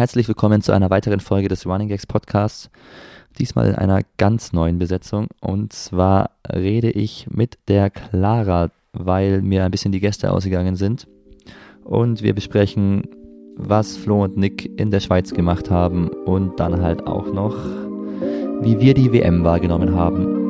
herzlich willkommen zu einer weiteren Folge des Running Gags Podcasts. Diesmal in einer ganz neuen Besetzung. Und zwar rede ich mit der Clara, weil mir ein bisschen die Gäste ausgegangen sind. Und wir besprechen, was Flo und Nick in der Schweiz gemacht haben und dann halt auch noch, wie wir die WM wahrgenommen haben.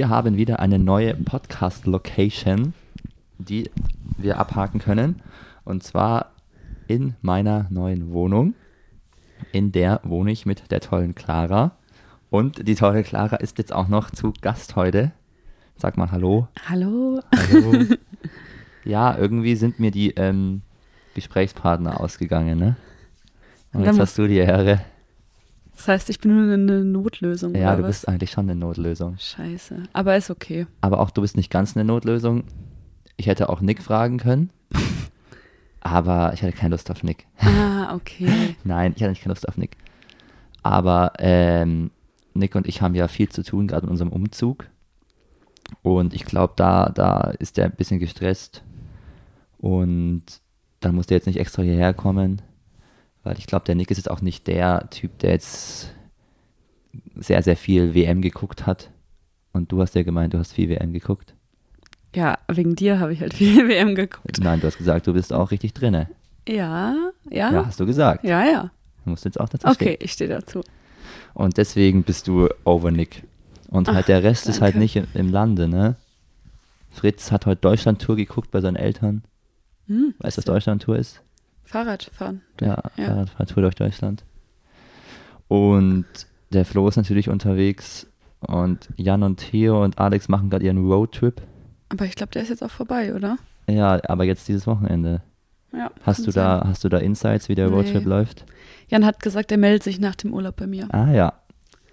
Wir haben wieder eine neue Podcast-Location, die wir abhaken können. Und zwar in meiner neuen Wohnung. In der wohne ich mit der tollen Clara. Und die tolle Clara ist jetzt auch noch zu Gast heute. Sag mal Hallo. Hallo. Hallo. ja, irgendwie sind mir die ähm, Gesprächspartner ausgegangen, ne? Und jetzt hast du die Ehre. Das heißt, ich bin nur eine Notlösung. Ja, du was? bist eigentlich schon eine Notlösung. Scheiße. Aber ist okay. Aber auch du bist nicht ganz eine Notlösung. Ich hätte auch Nick fragen können. Aber ich hatte keine Lust auf Nick. Ah, okay. Nein, ich hatte nicht keine Lust auf Nick. Aber ähm, Nick und ich haben ja viel zu tun, gerade in unserem Umzug. Und ich glaube, da, da ist er ein bisschen gestresst. Und dann muss der jetzt nicht extra hierher kommen. Weil ich glaube, der Nick ist jetzt auch nicht der Typ, der jetzt sehr, sehr viel WM geguckt hat. Und du hast ja gemeint, du hast viel WM geguckt. Ja, wegen dir habe ich halt viel WM geguckt. Nein, du hast gesagt, du bist auch richtig drinne. Ja, ja. Ja, hast du gesagt. Ja, ja. Du musst jetzt auch dazu Okay, stehen. ich stehe dazu. Und deswegen bist du over Nick. Und halt Ach, der Rest ist halt danke. nicht im, im Lande, ne? Fritz hat heute Deutschland-Tour geguckt bei seinen Eltern. Hm, Weißt du, was Deutschland-Tour ist? Fahrradfahren. Ja, Ja. Fahrradfahrtour durch Deutschland. Und der Flo ist natürlich unterwegs. Und Jan und Theo und Alex machen gerade ihren Roadtrip. Aber ich glaube, der ist jetzt auch vorbei, oder? Ja, aber jetzt dieses Wochenende. Ja. Hast du sein. da, hast du da Insights, wie der Nee. Roadtrip läuft? Jan hat gesagt, er meldet sich nach dem Urlaub bei mir. Ah ja.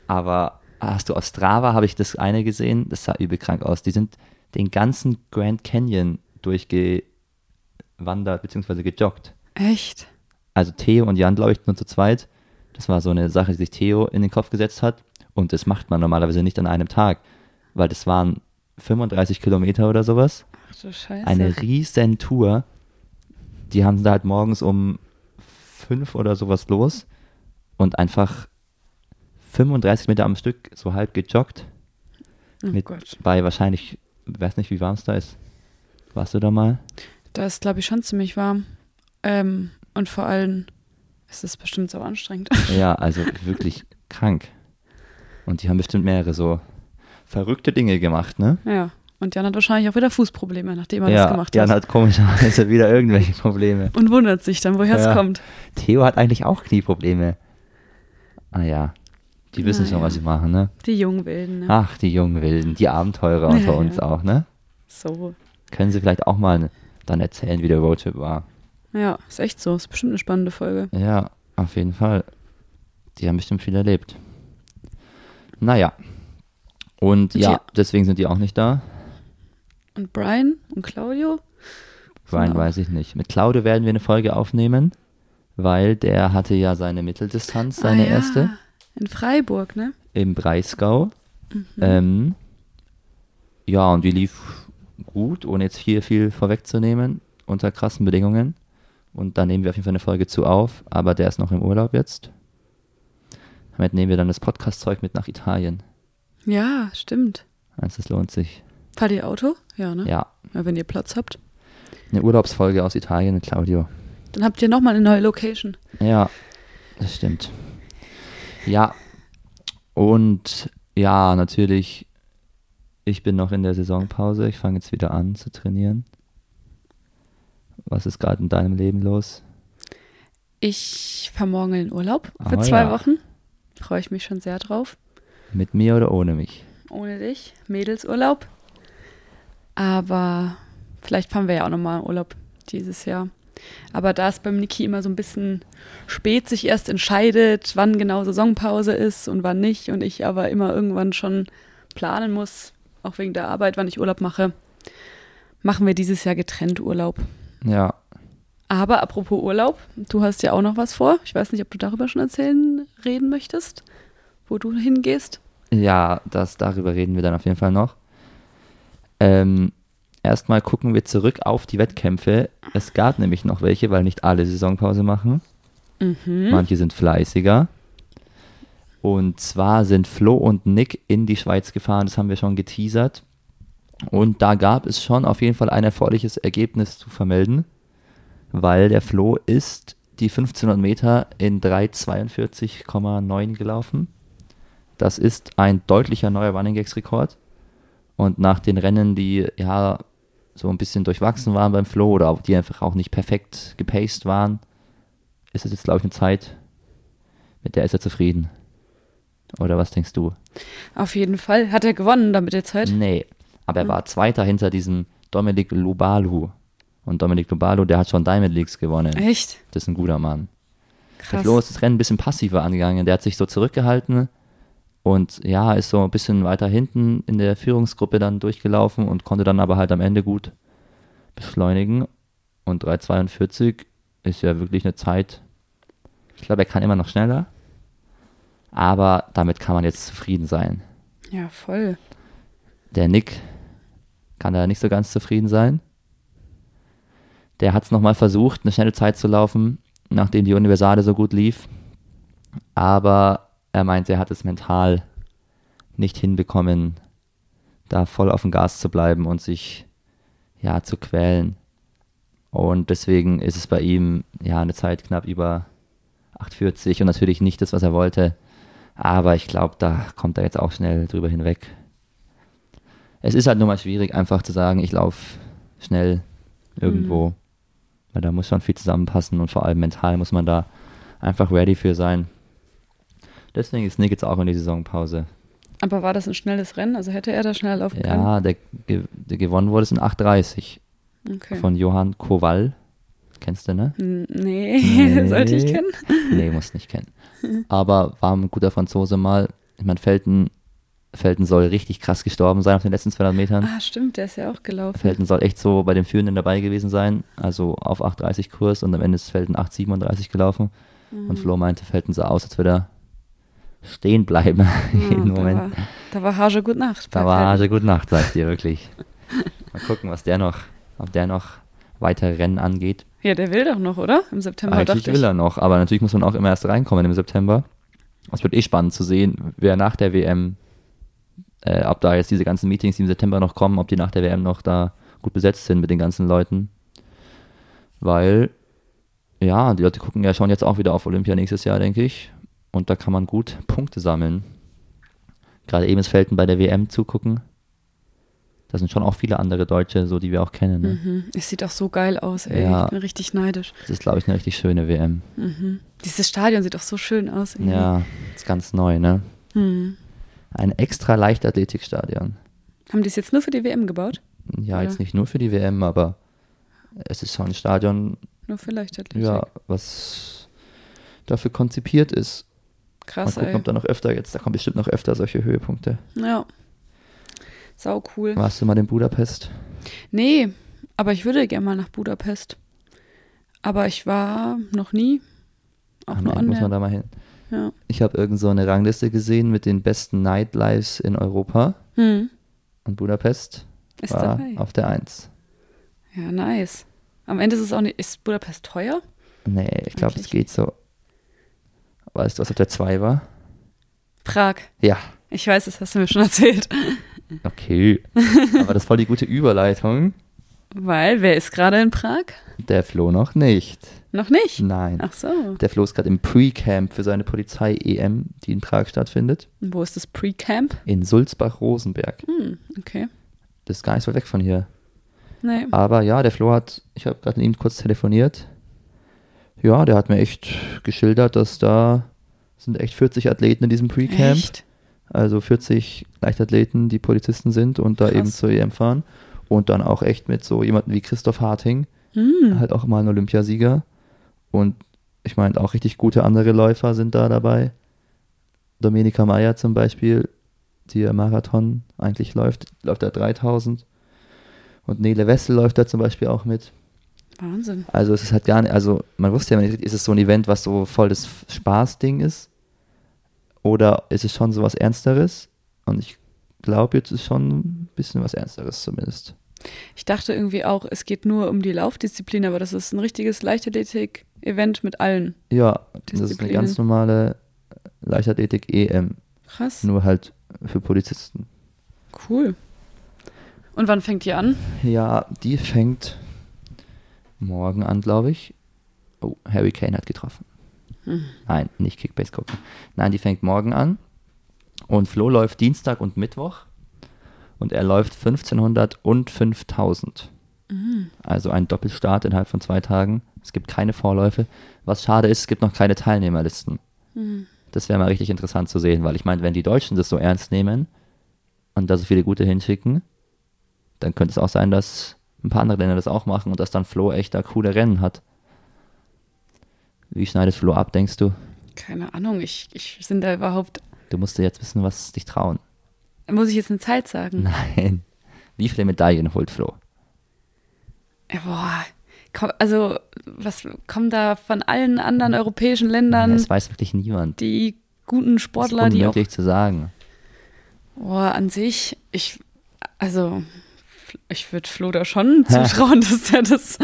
Aber hast du aus Strava, habe ich das eine gesehen, das sah übel krank aus. Die sind den ganzen Grand Canyon durchgewandert bzw. gejoggt. Echt? Also Theo und Jan, glaube ich, nur zu zweit. Das war so eine Sache, die sich Theo in den Kopf gesetzt hat. Und das macht man normalerweise nicht an einem Tag, weil das waren 35 Kilometer oder sowas. Ach du Scheiße. Eine riesen Tour. Die haben da halt morgens um fünf oder sowas los und einfach 35 Meter am Stück so halb gejoggt. oh mit- Gott. Bei wahrscheinlich, ich weiß nicht, wie warm es da ist. Warst du da mal? Da ist, glaube ich, schon ziemlich warm. Ähm, und vor allem ist es bestimmt so anstrengend. Ja, also wirklich krank. Und die haben bestimmt mehrere so verrückte Dinge gemacht, ne? ja. Und Jan hat wahrscheinlich auch wieder Fußprobleme, nachdem er ja, das gemacht Jan hat. hat komischerweise wieder irgendwelche Probleme. Und wundert sich dann, woher Ja. es kommt. Theo hat eigentlich auch Knieprobleme. Ah ja, die wissen Ah schon, was sie machen, ne? Die Jungwilden, ne? Ach, die jungen Wilden, die Abenteurer unter Ja, uns auch, ne? So. Können sie vielleicht auch mal dann erzählen, wie der Roadtrip war. Ja, ist echt so. Ist bestimmt eine spannende Folge. Ja, auf jeden Fall. Die haben bestimmt viel erlebt. Naja. Und ja, Tja. deswegen sind die auch nicht da. Und Brian und Claudio? Brian Genau. weiß ich nicht. Mit Claudio werden wir eine Folge aufnehmen, weil der hatte ja seine Mitteldistanz, seine ah, ja. erste, In Freiburg, ne? im Breisgau. Mhm. Ähm, ja, und die lief gut, ohne jetzt hier viel vorwegzunehmen, unter krassen Bedingungen. Und da nehmen wir auf jeden Fall eine Folge zu auf, aber der ist noch im Urlaub jetzt. Damit nehmen wir dann das Podcast-Zeug mit nach Italien. Ja, stimmt. Also es lohnt sich. Fahrt ihr Auto? Ja, ne? Ja, Ja, wenn ihr Platz habt. eine Urlaubsfolge aus Italien mit Claudio. Dann habt ihr nochmal eine neue Location. Ja, das stimmt. Ja, und ja, natürlich, ich bin noch in der Saisonpause. Ich fange jetzt wieder an zu trainieren. Was ist gerade in deinem Leben los? Ich fahre morgen in den Urlaub für Ah, zwei ja. Wochen. Freue ich mich schon sehr drauf. Mit mir oder ohne mich? Ohne dich. Mädelsurlaub. Aber vielleicht fahren wir ja auch nochmal in Urlaub dieses Jahr. Aber da es beim Niki immer so ein bisschen spät sich erst entscheidet, wann genau Saisonpause ist und wann nicht, und ich aber immer irgendwann schon planen muss, auch wegen der Arbeit, wann ich Urlaub mache, machen wir dieses Jahr getrennt Urlaub. Ja. Aber apropos Urlaub, du hast ja auch noch was vor. Ich weiß nicht, ob du darüber schon erzählen, reden möchtest, wo du hingehst. Ja, das, darüber reden wir dann auf jeden Fall noch. Ähm, erstmal gucken wir zurück auf die Wettkämpfe. Es gab nämlich noch welche, weil nicht alle Saisonpause machen. Mhm. Manche sind fleißiger. Und zwar sind Flo und Nick in die Schweiz gefahren, das haben wir schon geteasert. Und da gab es schon auf jeden Fall ein erfreuliches Ergebnis zu vermelden, weil der Flo ist die 1500 Meter in 3,42,9 gelaufen. Das ist ein deutlicher neuer Running Gags Rekord. Und nach den Rennen, die ja so ein bisschen durchwachsen waren beim Flo oder die einfach auch nicht perfekt gepaced waren, ist es jetzt, glaube ich, eine Zeit, mit der ist er zufrieden. Oder was denkst du? Auf jeden Fall. Hat er gewonnen damit der Zeit? Nee, aber er war Zweiter hinter diesem Dominik Lubalu. Und Dominik Lubalu, der hat schon Diamond Leagues gewonnen. Echt? Das ist ein guter Mann. Der Krass. Flo ist das Rennen ein bisschen passiver angegangen. Der hat sich so zurückgehalten und ja, ist so ein bisschen weiter hinten in der Führungsgruppe dann durchgelaufen und konnte dann aber halt am Ende gut beschleunigen. Und 3,42 ist ja wirklich eine Zeit. Ich glaube, er kann immer noch schneller. Aber damit kann man jetzt zufrieden sein. Ja, voll. Der Nick kann da nicht so ganz zufrieden sein. Der hat es nochmal versucht, eine schnelle Zeit zu laufen, nachdem die Universale so gut lief. Aber er meinte, er hat es mental nicht hinbekommen, da voll auf dem Gas zu bleiben und sich ja zu quälen. Und deswegen ist es bei ihm ja eine Zeit knapp über 8,40 und natürlich nicht das, was er wollte. Aber ich glaube, da kommt er jetzt auch schnell drüber hinweg. Es ist halt nur mal schwierig, einfach zu sagen, ich laufe schnell irgendwo. Weil da muss schon viel zusammenpassen und vor allem mental muss man da einfach ready für sein. Deswegen ist Nick jetzt auch in die Saisonpause. Aber war das ein schnelles Rennen? Also hätte er da schneller laufen können? Ja, der, der gewonnen wurde es in 8,30 Okay. von Johann Kowal. Kennst du, ne? Nee, Nee. sollte ich kennen. Nee, musst nicht kennen. Aber war ein guter Franzose mal. Ich meine, Felten, Felten soll richtig krass gestorben sein auf den letzten 200 Metern. Ah, stimmt, der ist ja auch gelaufen. Felten soll echt so bei den Führenden dabei gewesen sein. Also auf 8,30 Kurs und am Ende ist Felten 8,37 gelaufen. Mhm. Und Flo meinte, Felten sah aus, als würde er stehen bleiben. Ja, jeden da, Moment. war, da war Hage gut Nacht. Da war. Hage Gute Nacht, sag ich dir wirklich. Mal gucken, was der noch, ob der noch weitere Rennen angeht. Ja, der will doch noch, oder? Im September Eigentlich dachte will ich. er noch, aber natürlich muss man auch immer erst reinkommen im September. Es wird eh spannend zu sehen, wer nach der WM, äh, ob da jetzt diese ganzen Meetings, die im September noch kommen, ob die nach der WM noch da gut besetzt sind mit den ganzen Leuten. Weil, ja, die Leute gucken ja schon jetzt auch wieder auf Olympia nächstes Jahr, denke ich. Und da kann man gut Punkte sammeln. Gerade eben ist Felten bei der WM zugucken. Da sind schon auch viele andere Deutsche, so die wir auch kennen. Ne? Mhm. Es sieht auch so geil aus, ey. Ja. Ich bin richtig neidisch. Das ist, glaube ich, eine richtig schöne WM. Mhm. Dieses Stadion sieht auch so schön aus. irgendwie. Ja, ist ganz neu, ne? Mhm. Ein extra Leichtathletikstadion. Haben die es jetzt nur für die WM gebaut? Ja, Ja. jetzt nicht nur für die WM, aber es ist schon ein Stadion, Nur für Leichtathletik. ja, was dafür konzipiert ist. Mal Krass, gucken, ey. ob da noch öfter jetzt, da kommen bestimmt noch öfter solche Höhepunkte. Ja. Sau cool. Warst du mal in Budapest? Nee, aber ich würde gerne mal nach Budapest. Aber ich war noch nie. Auch Ah, nur nee, an muss man da mal hin. Ja. Ich habe irgend so eine Rangliste gesehen mit den besten Nightlives in Europa Hm. und Budapest Ist war dabei. auf der 1. Ja, nice. Am Ende ist es auch nicht. Ist Budapest teuer? Nee, ich glaube, es geht so. Weißt du, was auf der 2 war? Prag. Ja, Ich weiß, das hast du mir schon erzählt. okay. Aber das ist voll die gute Überleitung. Weil, wer ist gerade in Prag? Der Flo noch nicht. Noch nicht. Nein. Ach so. Der Flo ist gerade im Pre-Camp für seine Polizei-EM, die in Prag stattfindet. Und Wo ist das Pre-Camp? In Sulzbach-Rosenberg. Hm, okay. Das ist gar nicht so weit weg von hier. Nee. Aber ja, der Flo hat, ich habe gerade mit ihm kurz telefoniert. Ja, der hat mir echt geschildert, dass da sind echt 40 Athleten in diesem Pre-Camp. Echt? Also 40 Leichtathleten, die Polizisten sind und da Krass. eben zur EM fahren. Und dann auch echt mit so jemandem wie Christoph Harting, Hm. halt auch mal ein Olympiasieger. Und ich meine, auch richtig gute andere Läufer sind da dabei. Dominika Meyer zum Beispiel, die ja Marathon eigentlich läuft, läuft da 3000. Und Nele Wessel läuft da zum Beispiel auch mit. Wahnsinn. Also es ist halt gar nicht, also man wusste ja nicht, ist es so ein Event, was so voll das Spaßding ist? Oder ist es schon so was Ernsteres? Und ich glaube, jetzt ist schon ein bisschen was Ernsteres zumindest. Ich dachte irgendwie auch, es geht nur um die Laufdisziplin, aber das ist ein richtiges Leichtathletik-Event mit allen. Ja, das ist eine ganz normale Leichtathletik-EM, Krass. nur halt für Polizisten. Cool. Und wann fängt die an? Ja, die fängt morgen an, glaube ich. Oh, Harry Kane hat getroffen. Hm. Nein, nicht Kickbase gucken. Nein, die fängt morgen an. Und Flo läuft Dienstag und Mittwoch. Und er läuft 1500 und 5000. Mhm. Also ein Doppelstart innerhalb von zwei Tagen. Es gibt keine Vorläufe. Was schade ist, es gibt noch keine Teilnehmerlisten. Mhm. Das wäre mal richtig interessant zu sehen, weil ich meine, wenn die Deutschen das so ernst nehmen und da so viele gute hinschicken, dann könnte es auch sein, dass ein paar andere Länder das auch machen und dass dann Flo echt da coole Rennen hat. Wie schneidet Flo ab, denkst du? Keine Ahnung, ich, ich sind da überhaupt. Du musst dir jetzt wissen, was dich trauen. Muss ich jetzt eine Zeit sagen? Nein. Wie viele Medaillen holt Flo? Ja, boah. Komm, also, was kommen da von allen anderen europäischen Ländern, Das weiß wirklich niemand. die guten Das Sportler, ist die auch. unmöglich zu sagen. Boah, an sich, ich, also, ich würde Flo da schon zutrauen, dass der das,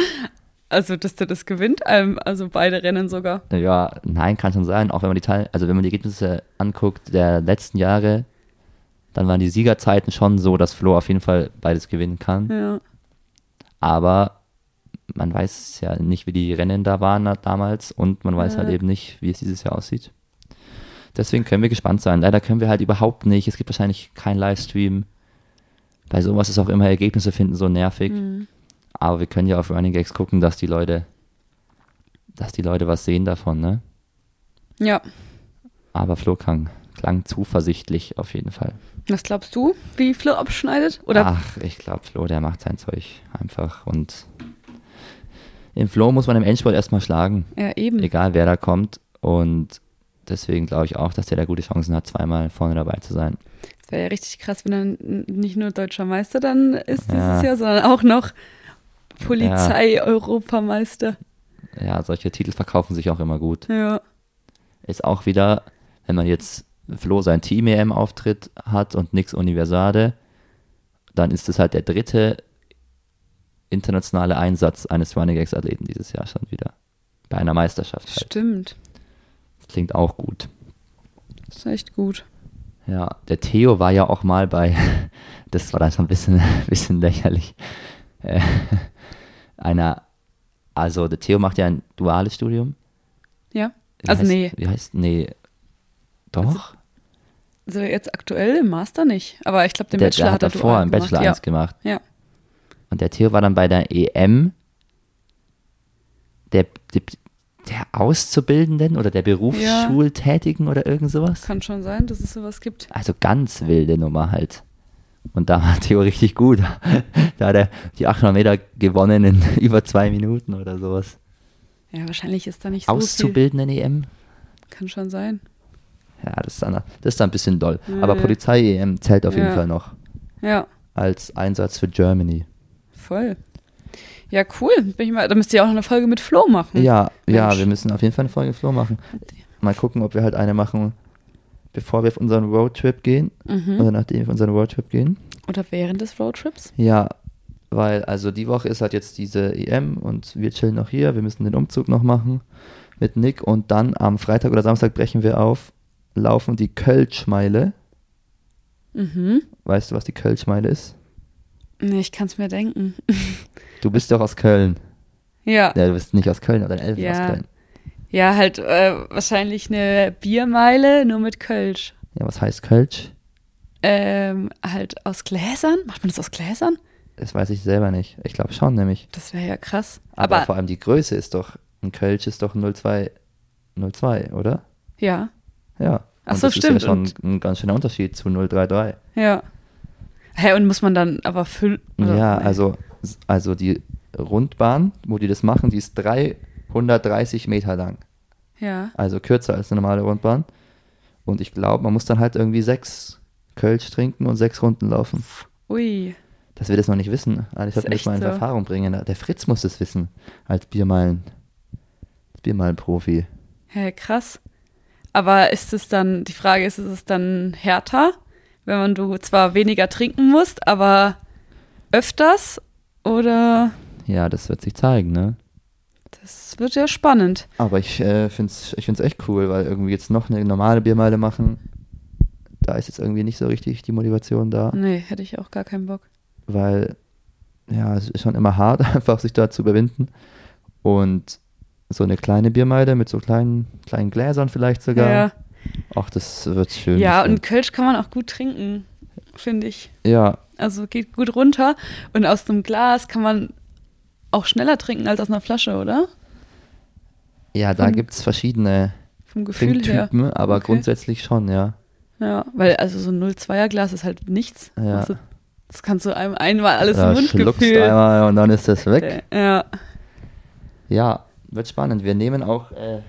also, dass der das gewinnt, ähm, also beide Rennen sogar. Ja, nein, kann schon sein. Auch wenn man die Teil, also wenn man die Ergebnisse anguckt der letzten Jahre, dann waren die Siegerzeiten schon so, dass Flo auf jeden Fall beides gewinnen kann. Ja. Aber man weiß ja nicht, wie die Rennen da waren damals und man weiß Ja. halt eben nicht, wie es dieses Jahr aussieht. Deswegen können wir gespannt sein. Leider können wir halt überhaupt nicht. Es gibt wahrscheinlich keinen Livestream. Bei sowas ist auch immer Ergebnisse finden so nervig. Mhm. Aber wir können ja auf Running Gags gucken, dass die Leute, dass die Leute was sehen davon, ne? Ja. Aber Flo klang, klang zuversichtlich auf jeden Fall. Was glaubst du, wie Flo abschneidet? Oder? Ach, ich glaube, Flo, der macht sein Zeug einfach. Und im Flo muss man im Endspurt erstmal schlagen, Ja, eben. egal wer da kommt. Und deswegen glaube ich auch, dass der da gute Chancen hat, zweimal vorne dabei zu sein. Es wäre ja richtig krass, wenn er nicht nur deutscher Meister dann ist dieses Ja. Jahr, sondern auch noch Polizei-Europameister. Ja, solche Titel verkaufen sich auch immer gut. Ja. Ist auch wieder, wenn man jetzt Flo sein Team-EM-Auftritt hat und nix Universade, dann ist es halt der dritte internationale Einsatz eines Running Gags-Athleten dieses Jahr schon wieder. Bei einer Meisterschaft halt. Stimmt. Klingt auch gut. Das ist echt gut. Ja, der Theo war ja auch mal bei, das war dann schon ein bisschen, bisschen lächerlich, äh, einer, also der Theo macht ja ein duales Studium. Ja. Wie Also heißt, nee. Wie heißt, nee, doch? Also jetzt aktuell im Master nicht. Aber ich glaube, den der, Bachelor der hat er davor im Bachelor gemacht. 1 gemacht. Ja. ja. Und der Theo war dann bei der EM der, der, der Auszubildenden oder der Berufsschultätigen oder irgend sowas. Kann schon sein, dass es sowas gibt. Also ganz wilde Nummer halt. Und da war Theo richtig gut. Da hat er die 800 Meter gewonnen in über zwei Minuten oder sowas. Ja, wahrscheinlich ist da nicht so viel. Auszubildenden EM? Kann schon sein. Ja, das ist dann, das ist dann ein bisschen doll. Ja, Aber ja. Polizei-EM zählt auf jeden Ja. Fall noch Ja, als Einsatz für Germany. voll. Ja, cool. Bin ich mal, da müsst ihr auch noch eine Folge mit Flo machen. Ja, ja, Mensch. wir müssen auf jeden Fall eine Folge Flo machen. Mal gucken, ob wir halt eine machen, bevor wir auf unseren Roadtrip gehen. Mhm. Oder nachdem wir auf unseren Roadtrip gehen. Oder während des Roadtrips. Ja, weil also die Woche ist halt jetzt diese EM und wir chillen noch hier. Wir müssen den Umzug noch machen mit Nick und dann am Freitag oder Samstag brechen wir auf, laufen die Kölschmeile. Mhm. Weißt du, was die Kölschmeile ist? Nee, ich kann es mir denken. Du bist doch aus Köln. Ja. Ja, du bist nicht aus Köln, aber deine Eltern Ja. aus Köln. Ja, halt äh, wahrscheinlich eine Biermeile, nur mit Kölsch. Ja, was heißt Kölsch? Ähm, halt aus Gläsern? Macht man das aus Gläsern? Das weiß ich selber nicht. Ich glaube schon, nämlich. Das wäre ja krass. Aber, Aber, vor allem die Größe ist doch, ein Kölsch ist doch ein 02, 02, oder? ja, Ja. Ach und so, das stimmt. ist ja schon ein ganz schöner Unterschied zu 033. ja. Hä, und muss man dann aber füllen? Ja, also, also die Rundbahn, wo die das machen, die ist 330 Meter lang. Ja. Also kürzer als eine normale Rundbahn. Und ich glaube, man muss dann halt irgendwie sechs Kölsch trinken und sechs Runden laufen. Ui. dass wir das noch nicht wissen. Sollten wir das echt mal in so. Erfahrung bringen. Der Fritz muss das wissen, als Biermalen, als Biermalen-Profi. Hä, krass. Aber ist es dann, die Frage ist, ist es dann härter, wenn man du zwar weniger trinken musst, aber öfters? Oder Ja, das wird sich zeigen, ne? das wird ja spannend. Aber ich äh, finde es ich find's echt cool, weil irgendwie jetzt noch eine normale Biermeile machen, da ist jetzt irgendwie nicht so richtig die Motivation da, Nee, hätte ich auch gar keinen Bock. weil ja, es ist schon immer hart, einfach sich da zu überwinden. Und so eine kleine Biermeile mit so kleinen, kleinen Gläsern vielleicht sogar. Ja, Ach, das wird schön. ja und Kölsch kann man auch gut trinken, finde ich. ja, Also geht gut runter. Und aus einem Glas kann man auch schneller trinken als aus einer Flasche, oder? ja, da gibt es verschiedene Vom Gefühl her. Trinktypen, aber Okay. grundsätzlich schon, ja. Ja, weil also so ein 0,2er Glas ist halt nichts. Ja. Also, das kannst du einem einmal alles da im Mund einmal und dann ist das weg. Ja. Ja, wird spannend. Wir nehmen auch äh,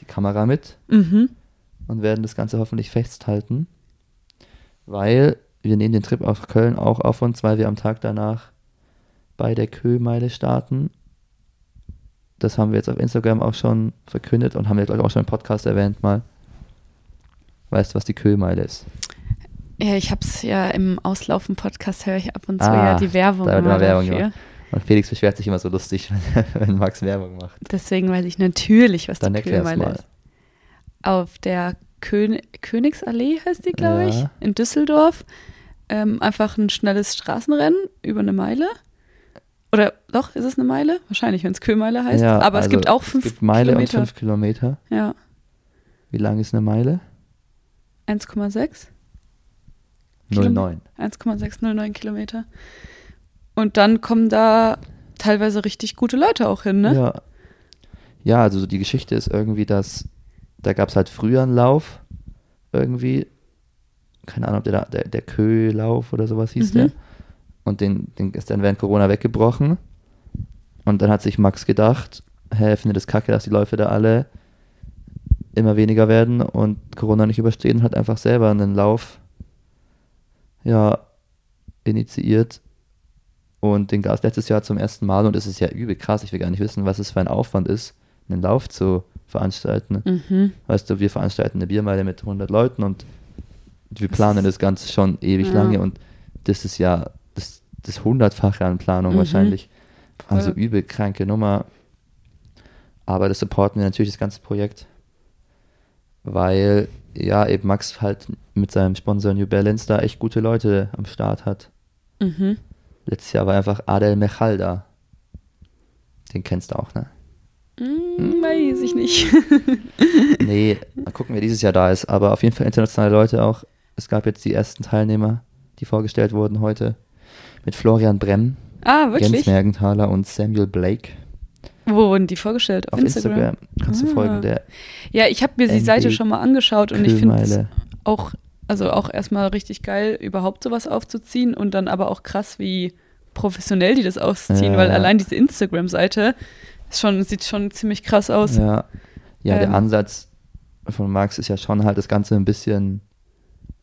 die Kamera mit Mhm. und werden das Ganze hoffentlich festhalten, weil wir nehmen den Trip auf Köln auch auf uns, weil wir am Tag danach bei der Köhmeile starten. Das haben wir jetzt auf Instagram auch schon verkündet und haben ich, auch schon im Podcast erwähnt mal. Weißt du, was die Köhmeile ist? Ja, ich hab's ja im Auslaufen-Podcast, höre ich ab und zu Ah, ja die Werbung da wird immer Werbung dafür. gemacht. Und Felix beschwert sich immer so lustig, wenn, Max Werbung macht. Deswegen weiß ich natürlich, was Dann die Kühlmeile mal. ist. Auf der Kön Königsallee heißt die, glaube Ja. ich, in Düsseldorf. Ähm, einfach ein schnelles Straßenrennen über eine Meile. Oder doch, ist es eine Meile? Wahrscheinlich, wenn es Köhmeile heißt. Ja, Aber es also gibt auch fünf Es gibt Meile Kilometer. und fünf Kilometer. Ja, Wie lang ist eine Meile? 1,6. Kilometer. 0,9. 1,609 Kilometer. Und dann kommen da teilweise richtig gute Leute auch hin, ne? Ja. Ja, also so die Geschichte ist irgendwie, dass da gab es halt früher einen Lauf irgendwie. Keine Ahnung, ob der, da- der, der Köhlauf oder sowas hieß Mhm. der. Und den, den ist dann während Corona weggebrochen. Und dann hat sich Max gedacht, hä, findet es kacke, dass die Läufe da alle immer weniger werden und Corona nicht überstehen und hat einfach selber einen Lauf ja, initiiert. Und den gab es letztes Jahr zum ersten Mal und es ist ja übel krass. Ich will gar nicht wissen, was es für ein Aufwand ist, einen Lauf zu veranstalten. Mhm. Weißt du, wir veranstalten eine Biermeile mit 100 Leuten und wir planen das Ganze schon ewig Ja. lange und das ist ja das, das hundertfache an Planung Mhm. wahrscheinlich. Also Voll. übel kranke Nummer. Aber das supporten wir natürlich das ganze Projekt, weil ja eben Max halt mit seinem Sponsor New Balance da echt gute Leute am Start hat. Mhm. Letztes Jahr war einfach Adel Mechal da. Den kennst du auch, ne? Hm, weiß ich nicht. Nee, mal gucken, wer dieses Jahr da ist. Aber auf jeden Fall internationale Leute auch. Es gab jetzt die ersten Teilnehmer, die vorgestellt wurden heute. Mit Florian Bremm, ah, Jens wirklich? Mergenthaler und Samuel Blake. Wo wurden die vorgestellt? Auf, Auf Instagram, kannst du Ah. folgen. Der Ja, ich habe mir die Seite schon mal angeschaut und ich finde es Kühlmeile. auch, also auch erstmal richtig geil, überhaupt sowas aufzuziehen und dann aber auch krass, wie professionell die das ausziehen, Ja, weil ja. allein diese Instagram-Seite schon, sieht schon ziemlich krass aus. Ja, ja der Ähm. Ansatz von Max ist ja schon halt das Ganze ein bisschen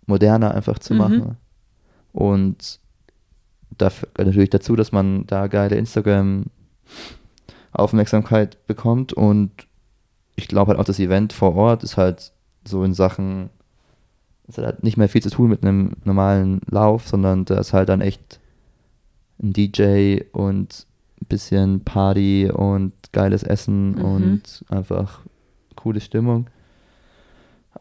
moderner einfach zu Mhm. machen. Und dafür, natürlich dazu, dass man da geile Instagram-Aufmerksamkeit bekommt. Und ich glaube halt auch, das Event vor Ort ist halt so in Sachen, es hat halt nicht mehr viel zu tun mit einem normalen Lauf, sondern da ist halt dann echt ein DJ und ein bisschen Party und geiles Essen Mhm. und einfach coole Stimmung.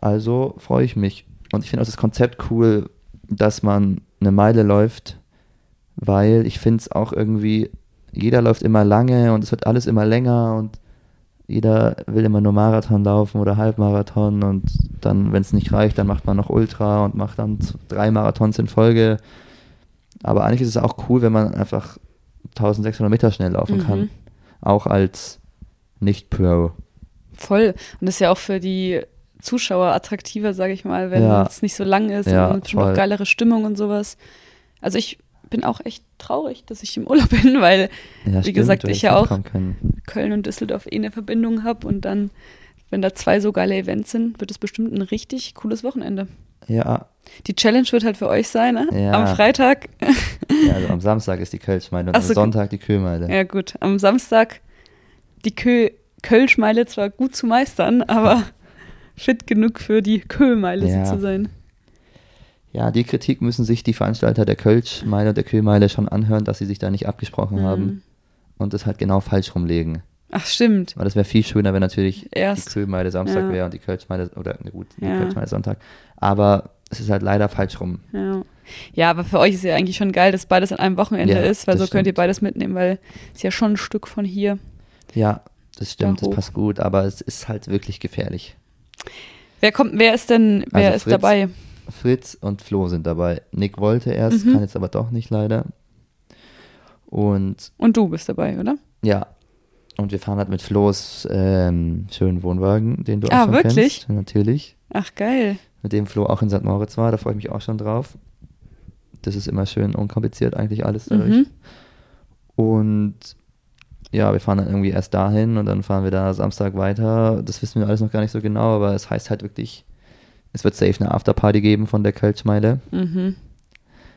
Also freue ich mich. Und ich finde auch das Konzept cool, dass man eine Meile läuft, weil ich finde es auch irgendwie, jeder läuft immer lange und es wird alles immer länger und jeder will immer nur Marathon laufen oder Halbmarathon und dann, wenn es nicht reicht, dann macht man noch Ultra und macht dann drei Marathons in Folge. Aber eigentlich ist es auch cool, wenn man einfach 1600 Meter schnell laufen Mhm. kann. Auch als Nicht-Pro. Voll. Und das ist ja auch für die Zuschauer attraktiver, sage ich mal, wenn Ja. es nicht so lang ist Ja, und bestimmt auch geilere Stimmung und sowas. Also ich bin auch echt traurig, dass ich im Urlaub bin, weil Ja, Wie gesagt, du ich ja auch. Köln und Düsseldorf eh eine Verbindung habe und dann, wenn da zwei so geile Events sind, wird es bestimmt ein richtig cooles Wochenende. Ja, Die Challenge wird halt für euch sein, ne? Ja. Am Freitag. Also am Samstag ist die Kölschmeile und Ach so, am Sonntag die Kühlmeile. Ja, gut. Am Samstag die Kö Kölschmeile zwar gut zu meistern, aber fit genug für die Köhlmeile Ja. zu sein. Ja, die Kritik müssen sich die Veranstalter der Kölschmeile und der Kühlmeile schon anhören, dass sie sich da nicht abgesprochen Mhm. haben und das halt genau falsch rumlegen. Ach, stimmt. Weil das wäre viel schöner, wenn natürlich Erst. die Kühlmeile Samstag Ja. wäre und die Kölschmeile, oder ne, gut, die Ja. Kölschmeile Sonntag. Aber es ist halt leider falsch rum. Ja. ja, aber für euch ist ja eigentlich schon geil, dass beides an einem Wochenende Ja, ist, weil so das könnt ihr stimmt. beides mitnehmen, weil es ja schon ein Stück von hier. Ja, das stimmt, Da das passt gut, aber es ist halt wirklich gefährlich. Wer kommt, wer ist denn, wer Also ist Fritz- dabei? Fritz und Flo sind dabei. Nick wollte erst, Mhm. kann jetzt aber doch nicht leider. Und Und du bist dabei, oder? ja, und wir fahren halt mit Flo's ähm, schönen Wohnwagen, den du auch Ah, schon wirklich? kennst. Natürlich. Ach, geil. Mit dem Flo auch in St. Moritz war, da freue ich mich auch schon drauf. Das ist immer schön unkompliziert eigentlich alles dadurch. Mhm. Und ja, wir fahren dann irgendwie erst dahin und dann fahren wir da Samstag weiter. Das wissen wir alles noch gar nicht so genau, aber es heißt halt wirklich, es wird safe eine Afterparty geben von der Kölschmeile. Mhm.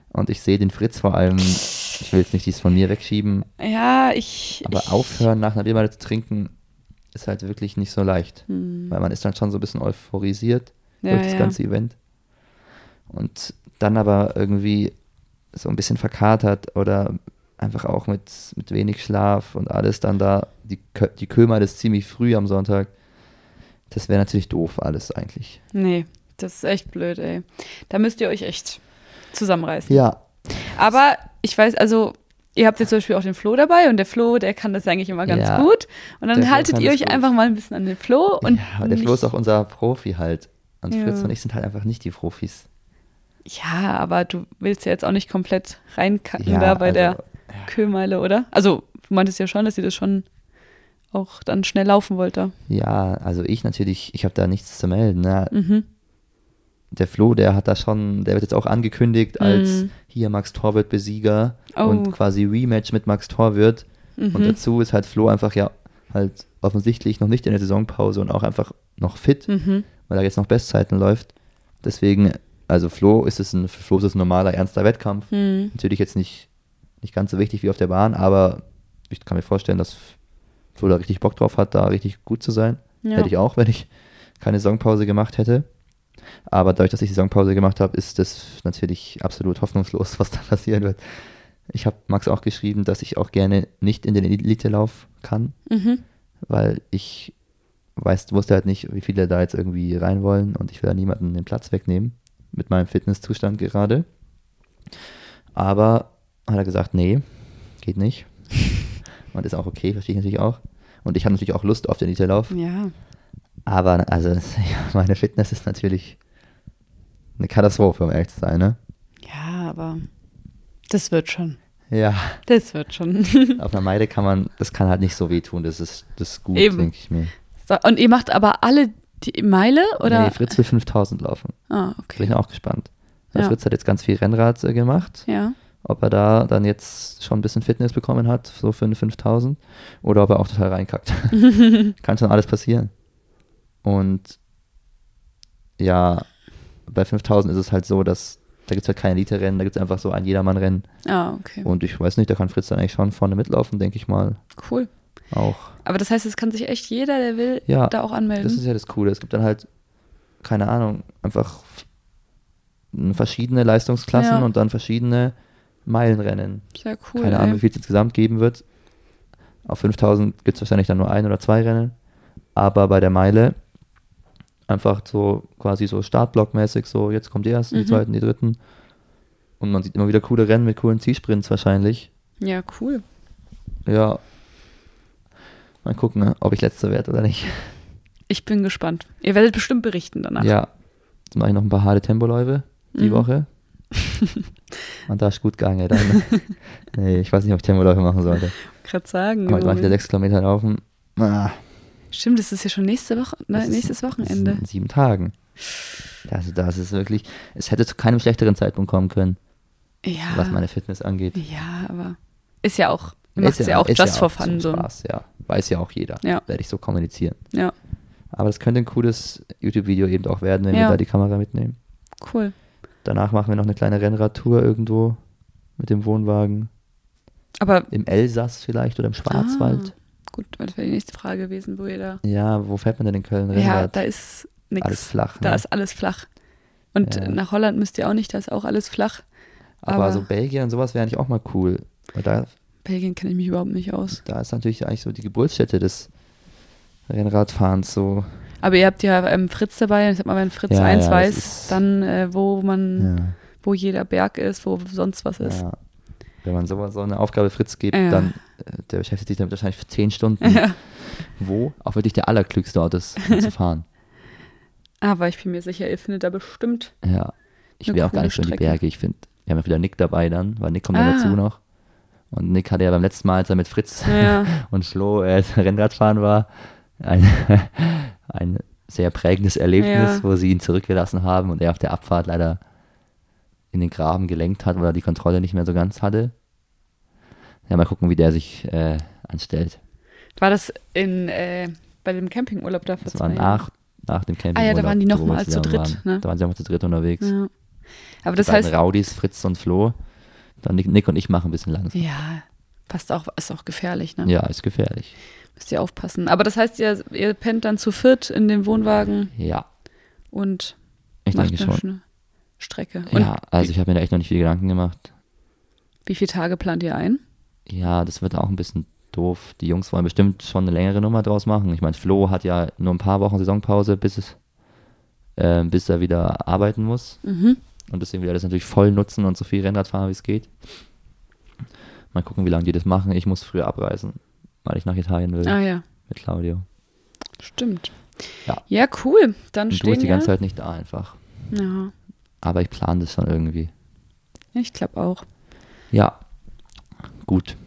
Und ich sehe den Fritz vor allem, ich will jetzt nicht dies von mir wegschieben, Ja, ich. aber ich, aufhören nach einer Biermeile zu trinken ist halt wirklich nicht so leicht. Hm. Weil man ist dann schon so ein bisschen euphorisiert Ja, durch das ja. ganze Event. Und dann aber irgendwie so ein bisschen verkatert oder einfach auch mit, mit wenig Schlaf und alles dann da. Die, die Kömer ist ziemlich früh am Sonntag. Das wäre natürlich doof, alles eigentlich. Nee, das ist echt blöd, ey. Da müsst ihr euch echt zusammenreißen. Ja, Aber ich weiß, also, ihr habt jetzt zum Beispiel auch den Flo dabei und der Flo, der kann das eigentlich immer ganz Ja, gut. Und dann haltet ihr euch gut. einfach mal ein bisschen an den Flo und. ja der Flo ist auch unser Profi halt. Und Ja. Fritz und ich sind halt einfach nicht die Profis. Ja, aber du willst ja jetzt auch nicht komplett reinkacken Ja, da bei also, der Köhlmeile, oder? Also, du meintest ja schon, dass ihr das schon auch dann schnell laufen wollte. Ja, also ich natürlich, ich habe da nichts zu melden. Ne? Mhm. Der Flo, der hat da schon, der wird jetzt auch angekündigt als Mhm. hier Max Torwirt Besieger Oh. und quasi Rematch mit Max Torwirt. Und Mhm. dazu ist halt Flo einfach ja halt offensichtlich noch nicht in der Saisonpause und auch einfach noch fit, Mhm. weil er jetzt noch Bestzeiten läuft. Deswegen, also Flo ist es ein, für Flo ist es ein normaler, ernster Wettkampf. Mhm. Natürlich jetzt nicht, nicht ganz so wichtig wie auf der Bahn, aber ich kann mir vorstellen, dass Flo da richtig Bock drauf hat, da richtig gut zu sein. Ja. Hätte ich auch, wenn ich keine Saisonpause gemacht hätte. Aber dadurch, dass ich die Saisonpause gemacht habe, ist das natürlich absolut hoffnungslos, was da passieren wird. Ich habe Max auch geschrieben, dass ich auch gerne nicht in den Elite-Lauf kann, Mhm. weil ich weiß, wusste halt nicht, wie viele da jetzt irgendwie rein wollen und ich will da niemanden den Platz wegnehmen mit meinem Fitnesszustand gerade. Aber hat er gesagt, nee, geht nicht. Und ist auch okay, verstehe ich natürlich auch. Und ich habe natürlich auch Lust auf den Elite-Lauf. Ja. Aber also meine Fitness ist natürlich eine Katastrophe, um ehrlich zu sein, ne? Ja, aber das wird schon. Ja, Das wird schon. auf einer Meide kann man, das kann halt nicht so wehtun, das ist, das ist gut, denke ich mir. So, und ihr macht aber alle die Meile oder? Nee, Fritz will 5000 laufen. Ah, Bin okay. ich auch gespannt. Weil Ja. Fritz hat jetzt ganz viel Rennrad äh, gemacht. Ja. Ob er da dann jetzt schon ein bisschen Fitness bekommen hat, so für eine 5000, oder ob er auch total reinkackt. Kann schon alles passieren. Und ja, bei 5000 ist es halt so, dass da gibt es halt keine Elite-Rennen, da gibt es einfach so ein Jedermann-Rennen. Ah, okay. Und ich weiß nicht, da kann Fritz dann eigentlich schon vorne mitlaufen, denke ich mal. Cool. Auch. Aber das heißt, es kann sich echt jeder, der will, Ja, da auch anmelden. Das ist ja das Coole. Es gibt dann halt, keine Ahnung, einfach verschiedene Leistungsklassen Ja. und dann verschiedene Meilenrennen. Sehr cool. keine ey. Ahnung, wie viel es insgesamt geben wird. Auf 5000 gibt es wahrscheinlich dann nur ein oder zwei Rennen. Aber bei der Meile einfach so quasi so Startblockmäßig, so jetzt kommt die ersten, die Mhm. zweiten, die dritten. Und man sieht immer wieder coole Rennen mit coolen Zielsprints wahrscheinlich. Ja, cool. Ja. Mal gucken, ob ich letzter werde oder nicht. Ich bin gespannt. Ihr werdet bestimmt berichten danach. Ja. Jetzt mache ich noch ein paar harte Tempoläufe die Mhm. Woche. Und da ist gut gegangen. Dann. nee, ich weiß nicht, ob ich Tempoläufe machen sollte. Gerade sagen. Aber ich mache wieder sechs Kilometer laufen. Ah, Stimmt, das ist ja schon nächste Woche, ne, nächstes ist Wochenende. In sieben Tagen. Also das ist wirklich, es hätte zu keinem schlechteren Zeitpunkt kommen können, Ja. was meine Fitness angeht. Ja, aber ist ja auch, Ist macht es ja auch ist just for auch fun. So. Spaß, ja. Weiß ja auch jeder. Ja. Werde ich so kommunizieren. Ja, Aber das könnte ein cooles YouTube-Video eben auch werden, wenn Ja. wir da die Kamera mitnehmen. cool. Danach machen wir noch eine kleine Rennradtour irgendwo mit dem Wohnwagen. Aber Im Elsass vielleicht oder im Schwarzwald. Gut, das wäre die nächste Frage gewesen, wo ihr da. Ja, wo fährt man denn in Köln Ja, Rennrad? da ist nichts. Alles flach. Da ne? ist alles flach. Und Ja. nach Holland müsst ihr auch nicht, da ist auch alles flach. aber, aber- so Belgien und sowas wäre eigentlich auch mal cool. Da, Belgien kenne ich mich überhaupt nicht aus. da ist natürlich eigentlich so die Geburtsstätte des Rennradfahrens so. Aber ihr habt ja ähm, Fritz dabei. Ich sag mal, wenn Fritz Ja, eins ja, das weiß, dann äh, wo man, Ja. wo jeder Berg ist, wo sonst was ist. Ja. Wenn man so, so eine Aufgabe Fritz gibt, Ja. dann äh, der beschäftigt sich damit wahrscheinlich für zehn Stunden. Ja. Wo auch wirklich der allerklügste Ort ist, um zu fahren. Aber ich bin mir sicher, ihr findet da bestimmt. Ja. Ich will auch gar nicht so in die. Berge. Ich finde, wir haben ja wieder Nick dabei dann, weil Nick kommt ja Ah. dazu noch. Und Nick hatte ja beim letzten Mal, als er mit Fritz Ja. und Flo äh, Rennradfahren war, ein, ein sehr prägendes Erlebnis, Ja. wo sie ihn zurückgelassen haben und er auf der Abfahrt leider in den Graben gelenkt hat, weil er die Kontrolle nicht mehr so ganz hatte. Ja, mal gucken, wie der sich äh, anstellt. War das in, äh, bei dem Campingurlaub da vor Das zwei war nach, nach dem Camping. Ah ja, da waren die noch wo wir mal zu dritt, waren. ne? Da waren sie auch mal zu dritt unterwegs. Ja. Aber Die das heißt, Raudis, Fritz und Flo. Dann Nick, Nick und ich machen ein bisschen langsam. ja, passt auch, ist auch gefährlich, ne? Ja, ist gefährlich. Müsst ihr aufpassen. Aber das heißt, ihr, ihr pennt dann zu viert in dem Wohnwagen Ja, und ich macht denke schon. schöne Strecke. Und Ja, also ich habe mir da echt noch nicht viel Gedanken gemacht. wie viele Tage plant ihr ein? Ja, das wird auch ein bisschen doof. Die Jungs wollen bestimmt schon eine längere Nummer draus machen. Ich meine, Flo hat ja nur ein paar Wochen Saisonpause, bis es, äh, bis er wieder arbeiten muss. Mhm. Und deswegen will er das natürlich voll nutzen und so viel Rennrad fahren, wie es geht. Mal gucken, wie lange die das machen. Ich muss früher abreisen, weil ich nach Italien will Ah ja, mit Claudio. stimmt. Ja. Ja, cool. Dann Und du stehen bist die ganze Zeit nicht da einfach. Ja, Aber ich plane das schon irgendwie. ich glaube auch. Ja, gut.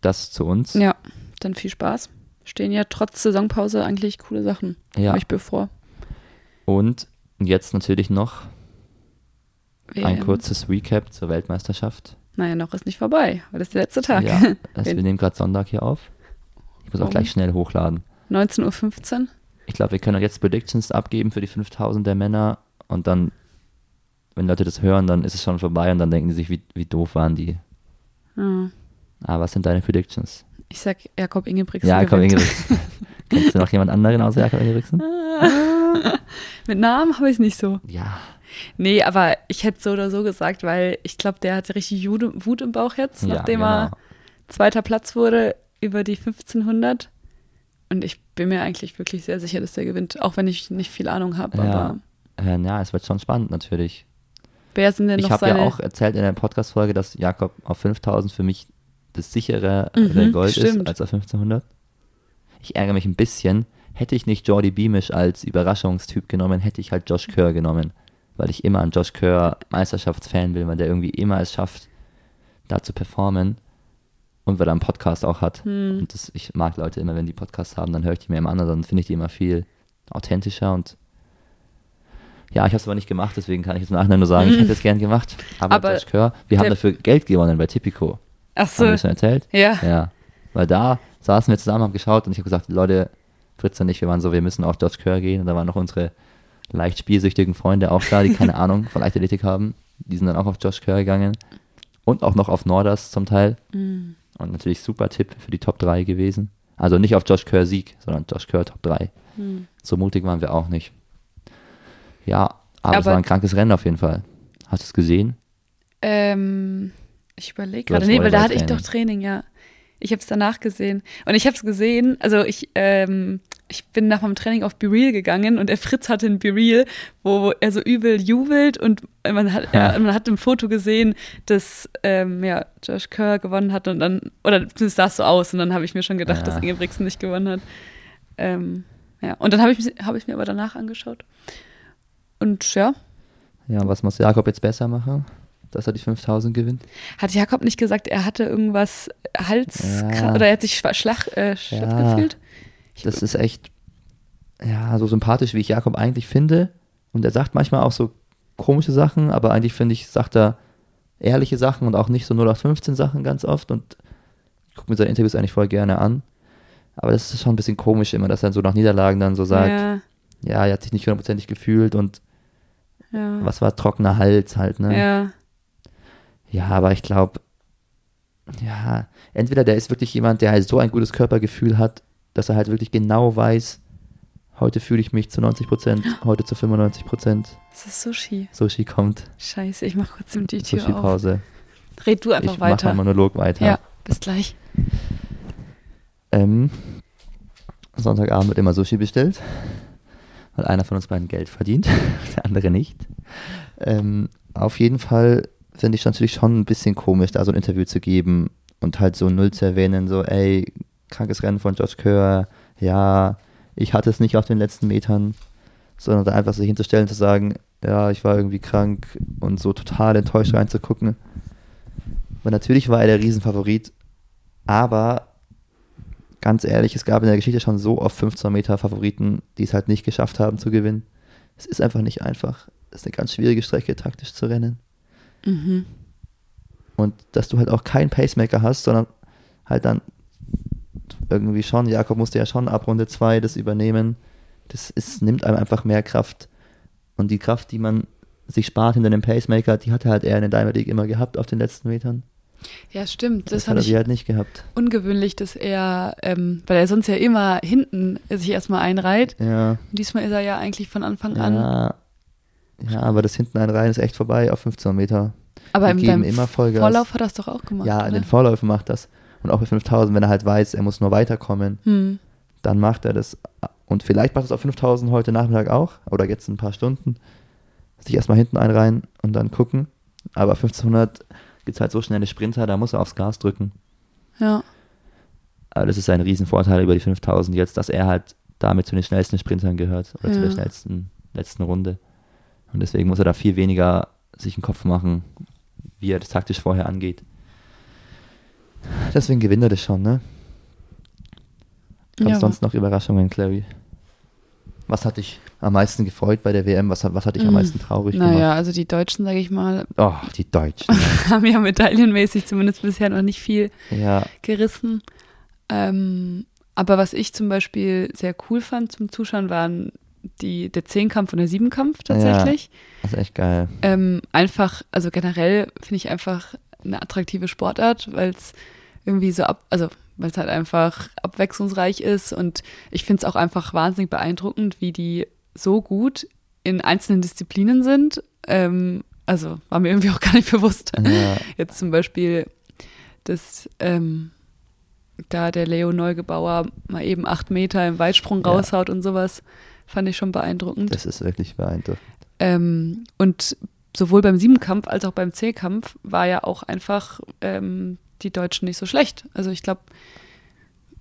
Das zu uns. Ja, dann viel Spaß. Stehen ja trotz Saisonpause eigentlich coole Sachen Ja. euch bevor. Und jetzt natürlich noch ein WM. kurzes Recap zur Weltmeisterschaft. Naja, noch ist nicht vorbei. aber Das ist der letzte Tag. Ja, also wir nehmen gerade Sonntag hier auf. Ich muss auch gleich schnell hochladen. 19.15 Uhr. Ich glaube, wir können jetzt Predictions abgeben für die 5000 der Männer und dann, wenn Leute das hören, dann ist es schon vorbei und dann denken die sich, wie, wie doof waren die. Ja. Aber was sind deine Predictions? Ich sag Jakob Ingebrigtsen. Jakob. Ingebrigtsen. Kennst du noch jemand anderen außer Jakob Ingebrigtsen? Mit Namen habe ich es nicht so. Ja. Nee, aber ich hätte so oder so gesagt, weil ich glaube, der hatte richtig Wut im Bauch jetzt, ja, nachdem genau. er zweiter Platz wurde über die 1500. Und ich bin mir eigentlich wirklich sehr sicher, dass der gewinnt, auch wenn ich nicht viel Ahnung habe. Ja. Aber Äh, ja, es wird schon spannend natürlich. Wer sind denn Ich habe ja auch erzählt in der Podcast-Folge, dass Jakob auf 5000 für mich das sichere Mhm, der Gold ist stimmt. als auf 1500. Ich ärgere mich ein bisschen. Hätte ich nicht Jordi Beamish als Überraschungstyp genommen, hätte ich halt Josh Kerr genommen. Weil ich immer ein Josh Kerr Meisterschaftsfan bin, weil der irgendwie immer es schafft, da zu performen. Und weil er einen Podcast auch hat. Hm. Und das, ich mag Leute immer, wenn die Podcasts haben, dann höre ich die mir immer an, dann finde ich die immer viel authentischer und ja, ich habe es aber nicht gemacht, deswegen kann ich jetzt im Nachhinein nur sagen, ich hätte es gern gemacht. Aber, Aber Josh Kerr, wir haben dafür Geld gewonnen bei Tipico. Ach Haben so, wir das schon erzählt? ja. Ja. Weil da saßen wir zusammen, haben geschaut und ich habe gesagt, Leute, Fritz und ich, wir waren so, wir müssen auf Josh Kerr gehen. Und da waren noch unsere leicht spielsüchtigen Freunde auch da, die keine Ahnung von Leichtathletik haben. Die sind dann auch auf Josh Kerr gegangen. Und auch noch auf Nordas zum Teil. Mm. Und natürlich super Tipp für die Top 3 gewesen. Also nicht auf Josh Kerr Sieg, sondern Josh Kerr Top 3. Hm. So mutig waren wir auch nicht. Ja, aber, es Aber- war ein krankes Rennen auf jeden Fall. Hast du es gesehen? Ähm, ich überlege gerade. Nee, weil da hatte ich doch Training, ja. Ich habe es danach gesehen. Und ich habe es gesehen, also ich, ähm, ich bin nach meinem Training auf Be Real gegangen und der Fritz hatte ein Be Real, wo er so übel jubelt und man hat, Ja. ja. man hat im Foto gesehen, dass ähm, ja, Josh Kerr gewonnen hat und dann, oder das sah so aus und dann habe ich mir schon gedacht, Ja. dass Ingebrigtsen nicht gewonnen hat. Ähm, ja, und dann habe ich, hab ich mir aber danach angeschaut. Und ja, Ja, was muss Jakob jetzt besser machen, dass er die 5000 gewinnt? Hat Jakob nicht gesagt, er hatte irgendwas Hals Ja. oder er hat sich schlach, äh, Ja. gefühlt? Ich- Das ist echt, ja, so sympathisch, wie ich Jakob eigentlich finde. Und er sagt manchmal auch so komische Sachen, aber eigentlich finde ich, sagt er ehrliche Sachen und auch nicht so 0815 Sachen ganz oft. Und ich gucke mir seine Interviews eigentlich voll gerne an. Aber das ist schon ein bisschen komisch immer, dass er so nach Niederlagen dann so sagt, ja, ja, er hat sich nicht hundertprozentig gefühlt und ja, was war trockener Hals halt, ne? ja, Ja, aber ich glaube, ja, entweder der ist wirklich jemand, der halt so ein gutes Körpergefühl hat, dass er halt wirklich genau weiß, heute fühle ich mich zu 90 Prozent, heute zu 95 Prozent. Das ist Sushi. Sushi kommt. Scheiße, ich mach kurz die Tür auf. Sushi-Pause. Red du einfach Ich weiter. mache meinen Monolog weiter. Ja, bis gleich. Ähm, Sonntagabend wird immer Sushi bestellt, weil einer von uns beiden Geld verdient, der andere nicht. Ähm, auf jeden Fall finde ich natürlich schon ein bisschen komisch, da so ein Interview zu geben und halt so null zu erwähnen, so, ey, krankes Rennen von Josh Kerr, ja, ich hatte es nicht auf den letzten Metern, sondern da einfach sich hinzustellen, zu sagen, ja, ich war irgendwie krank und so total enttäuscht reinzugucken. Weil natürlich war er der Riesenfavorit, aber ganz ehrlich, es gab in der Geschichte schon so oft 15 Meter Favoriten, die es halt nicht geschafft haben zu gewinnen. Es ist einfach nicht einfach. Es ist eine ganz schwierige Strecke, taktisch zu rennen. Mhm. Und dass du halt auch keinen Pacemaker hast, sondern halt dann irgendwie schon, Jakob musste ja schon ab Runde 2 das übernehmen. Das ist, nimmt einem einfach mehr Kraft. Und die Kraft, die man sich spart hinter dem Pacemaker, die hat er halt eher in der Diamond League immer gehabt auf den letzten Metern. Ja, stimmt. Das Das, hat er sie halt nicht gehabt. ungewöhnlich, dass er, ähm, weil er sonst ja immer hinten sich erstmal einreiht. Ja. Und diesmal ist er ja eigentlich von Anfang an. Ja, ja, aber das hinten ein rein ist echt vorbei auf 15 Meter. Aber in geben immer Vollgas. Vorlauf hat er es doch auch gemacht. Ja, in den Vorläufen macht das. Und auch bei 5000, wenn er halt weiß, er muss nur weiterkommen, Hm. dann macht er das. Und vielleicht macht er es auf 5000 heute Nachmittag auch, oder jetzt in ein paar Stunden. Sich erstmal hinten einreihen und dann gucken. Aber 1500 gibt es halt so schnelle Sprinter, da muss er aufs Gas drücken. Ja. Aber das ist ein Riesenvorteil über die 5000 jetzt, dass er halt damit zu den schnellsten Sprintern gehört oder zu Ja. der schnellsten letzten Runde. Und deswegen muss er da viel weniger sich einen Kopf machen, wie er das taktisch vorher angeht. Deswegen gewinnt er das schon, ne? Gab es sonst noch Überraschungen, Clary? Was hat dich am meisten gefreut bei der WM? Was, hat- was hat dich am Mm, meisten traurig Naja, gemacht? also die Deutschen, sage ich mal, Oh, die Deutschen. haben ja medaillenmäßig zumindest bisher noch nicht viel ja, gerissen. Ähm, aber was ich zum Beispiel sehr cool fand zum Zuschauen, waren die, der Zehnkampf und der Siebenkampf tatsächlich. das ist echt geil. Ähm, einfach, also generell finde ich einfach eine attraktive Sportart, weil es irgendwie so ab, also weil es halt einfach abwechslungsreich ist und ich finde es auch einfach wahnsinnig beeindruckend, wie die so gut in einzelnen Disziplinen sind. Ähm, also war mir irgendwie auch gar nicht bewusst. Ja, Jetzt zum Beispiel, dass ähm, da der Leo Neugebauer mal eben acht Meter im Weitsprung Ja. raushaut und sowas, fand ich schon beeindruckend. das ist wirklich beeindruckend. Ähm, und sowohl beim Siebenkampf als auch beim Zehnkampf war ja auch einfach ähm, die Deutschen nicht so schlecht. Also ich glaube,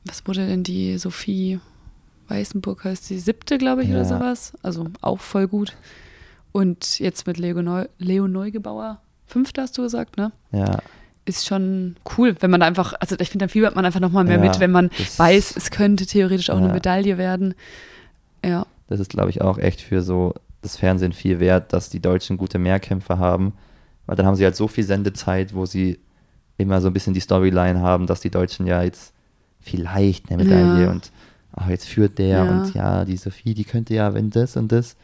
was wurde denn die Sophie Weißenburg heißt die siebte, glaube ich, Ja. oder sowas. Also auch voll gut. Und jetzt mit Leo, Neu Leo Neugebauer, fünfte hast du gesagt, ne? Ja, Ist schon cool, wenn man da einfach, also ich finde, dann fiebert man einfach nochmal mehr Ja, mit, wenn man weiß, es könnte theoretisch auch eine Ja. Medaille werden. Ja, Das ist, glaube ich, auch echt für so das Fernsehen viel wert, dass die Deutschen gute Mehrkämpfer haben. Weil dann haben sie halt so viel Sendezeit, wo sie immer so ein bisschen die Storyline haben, dass die Deutschen ja jetzt vielleicht eine Medaille Ja. und ach, jetzt führt der Ja. und ja, die Sophie, die könnte ja, wenn das und das.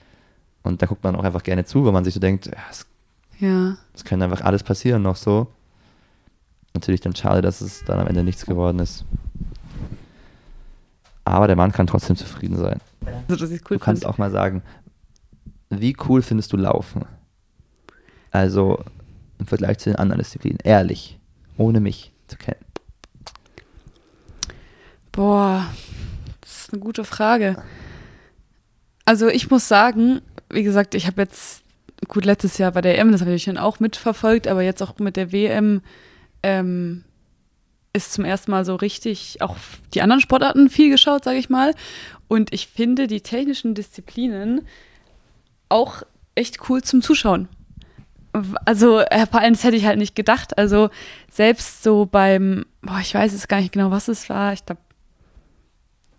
Und da guckt man auch einfach gerne zu, weil man sich so denkt, ja, es, ja. es könnte einfach alles passieren noch so. Natürlich dann schade, dass es dann am Ende nichts geworden ist. Aber der Mann kann trotzdem zufrieden sein. Also, cool Du kannst fand. auch mal sagen, wie cool findest du Laufen? Also im Vergleich zu den anderen Disziplinen. Ehrlich. Ohne mich zu kennen. Boah, das ist eine gute Frage. Also ich muss sagen, wie gesagt, ich habe jetzt, gut, letztes Jahr bei der EM, das habe ich dann auch mitverfolgt, aber jetzt auch mit der WM ähm, ist zum ersten Mal so richtig auch die anderen Sportarten viel geschaut, sage ich mal. Und ich finde die technischen Disziplinen auch echt cool zum Zuschauen. Also, äh, vor allem, das hätte ich halt nicht gedacht. Also, selbst so beim, boah, ich weiß jetzt gar nicht genau, was es war. Ich glaube,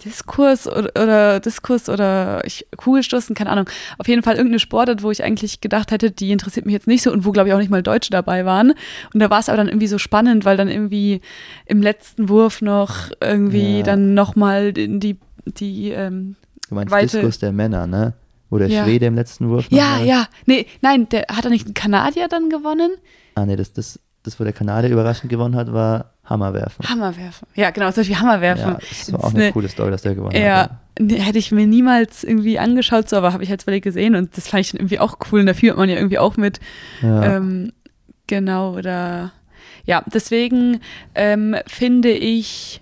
Diskurs oder, oder Diskurs oder ich, Kugelstoßen, keine Ahnung. Auf jeden Fall irgendeine Sportart, wo ich eigentlich gedacht hätte, die interessiert mich jetzt nicht so und wo, glaube ich, auch nicht mal Deutsche dabei waren. Und da war es aber dann irgendwie so spannend, weil dann irgendwie im letzten Wurf noch irgendwie Ja. dann nochmal die, die ähm, Du meinst Weite- Diskus der Männer, ne? Wo der Ja. Schwede im letzten Wurf ja, ja, nee, nein, der hat er nicht einen Kanadier dann gewonnen? Ah, nee, das, das, das, wo der Kanadier überraschend gewonnen hat, war Hammer werfen. Hammer werfen. Ja, genau, zum Beispiel Hammer werfen. Ja, das war auch eine, coole Story, dass der gewonnen ja, hat. Ja, hätte ich mir niemals irgendwie angeschaut, so, aber habe ich jetzt halt gesehen und das fand ich dann irgendwie auch cool und da fühlt man ja irgendwie auch mit. Ja. Ähm, genau, oder ja, deswegen ähm, finde ich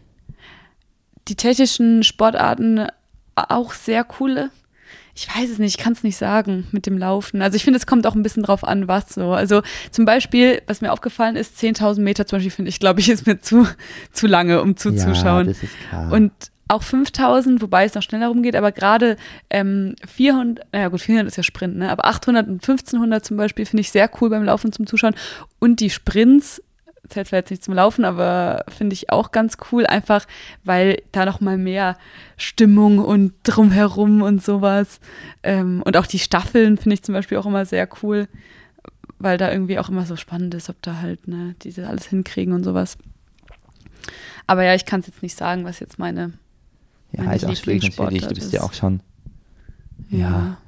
die technischen Sportarten auch sehr coole ich weiß es nicht, ich kann es nicht sagen mit dem Laufen. Also ich finde, es kommt auch ein bisschen drauf an, was so. Also zum Beispiel, was mir aufgefallen ist, 10.000 Meter zum Beispiel finde ich, glaube ich, ist mir zu, zu lange, um zuzuschauen. Ja, das ist klar. Und auch 5000, wobei es noch schneller rumgeht, aber gerade ähm, 400, naja gut, 400 ist ja Sprint, ne? aber 800 und 1500 zum Beispiel finde ich sehr cool beim Laufen zum Zuschauen. Und die Sprints zählt zwar jetzt nicht zum Laufen, aber finde ich auch ganz cool, einfach weil da noch mal mehr Stimmung und drumherum und sowas. Ähm, und auch die Staffeln finde ich zum Beispiel auch immer sehr cool, weil da irgendwie auch immer so spannend ist, ob da halt, ne, diese alles hinkriegen und sowas. Aber ja, ich kann es jetzt nicht sagen, was jetzt meine, ja, meine ist auch schwierig natürlich. Du bist ja auch schon. Ja. ja.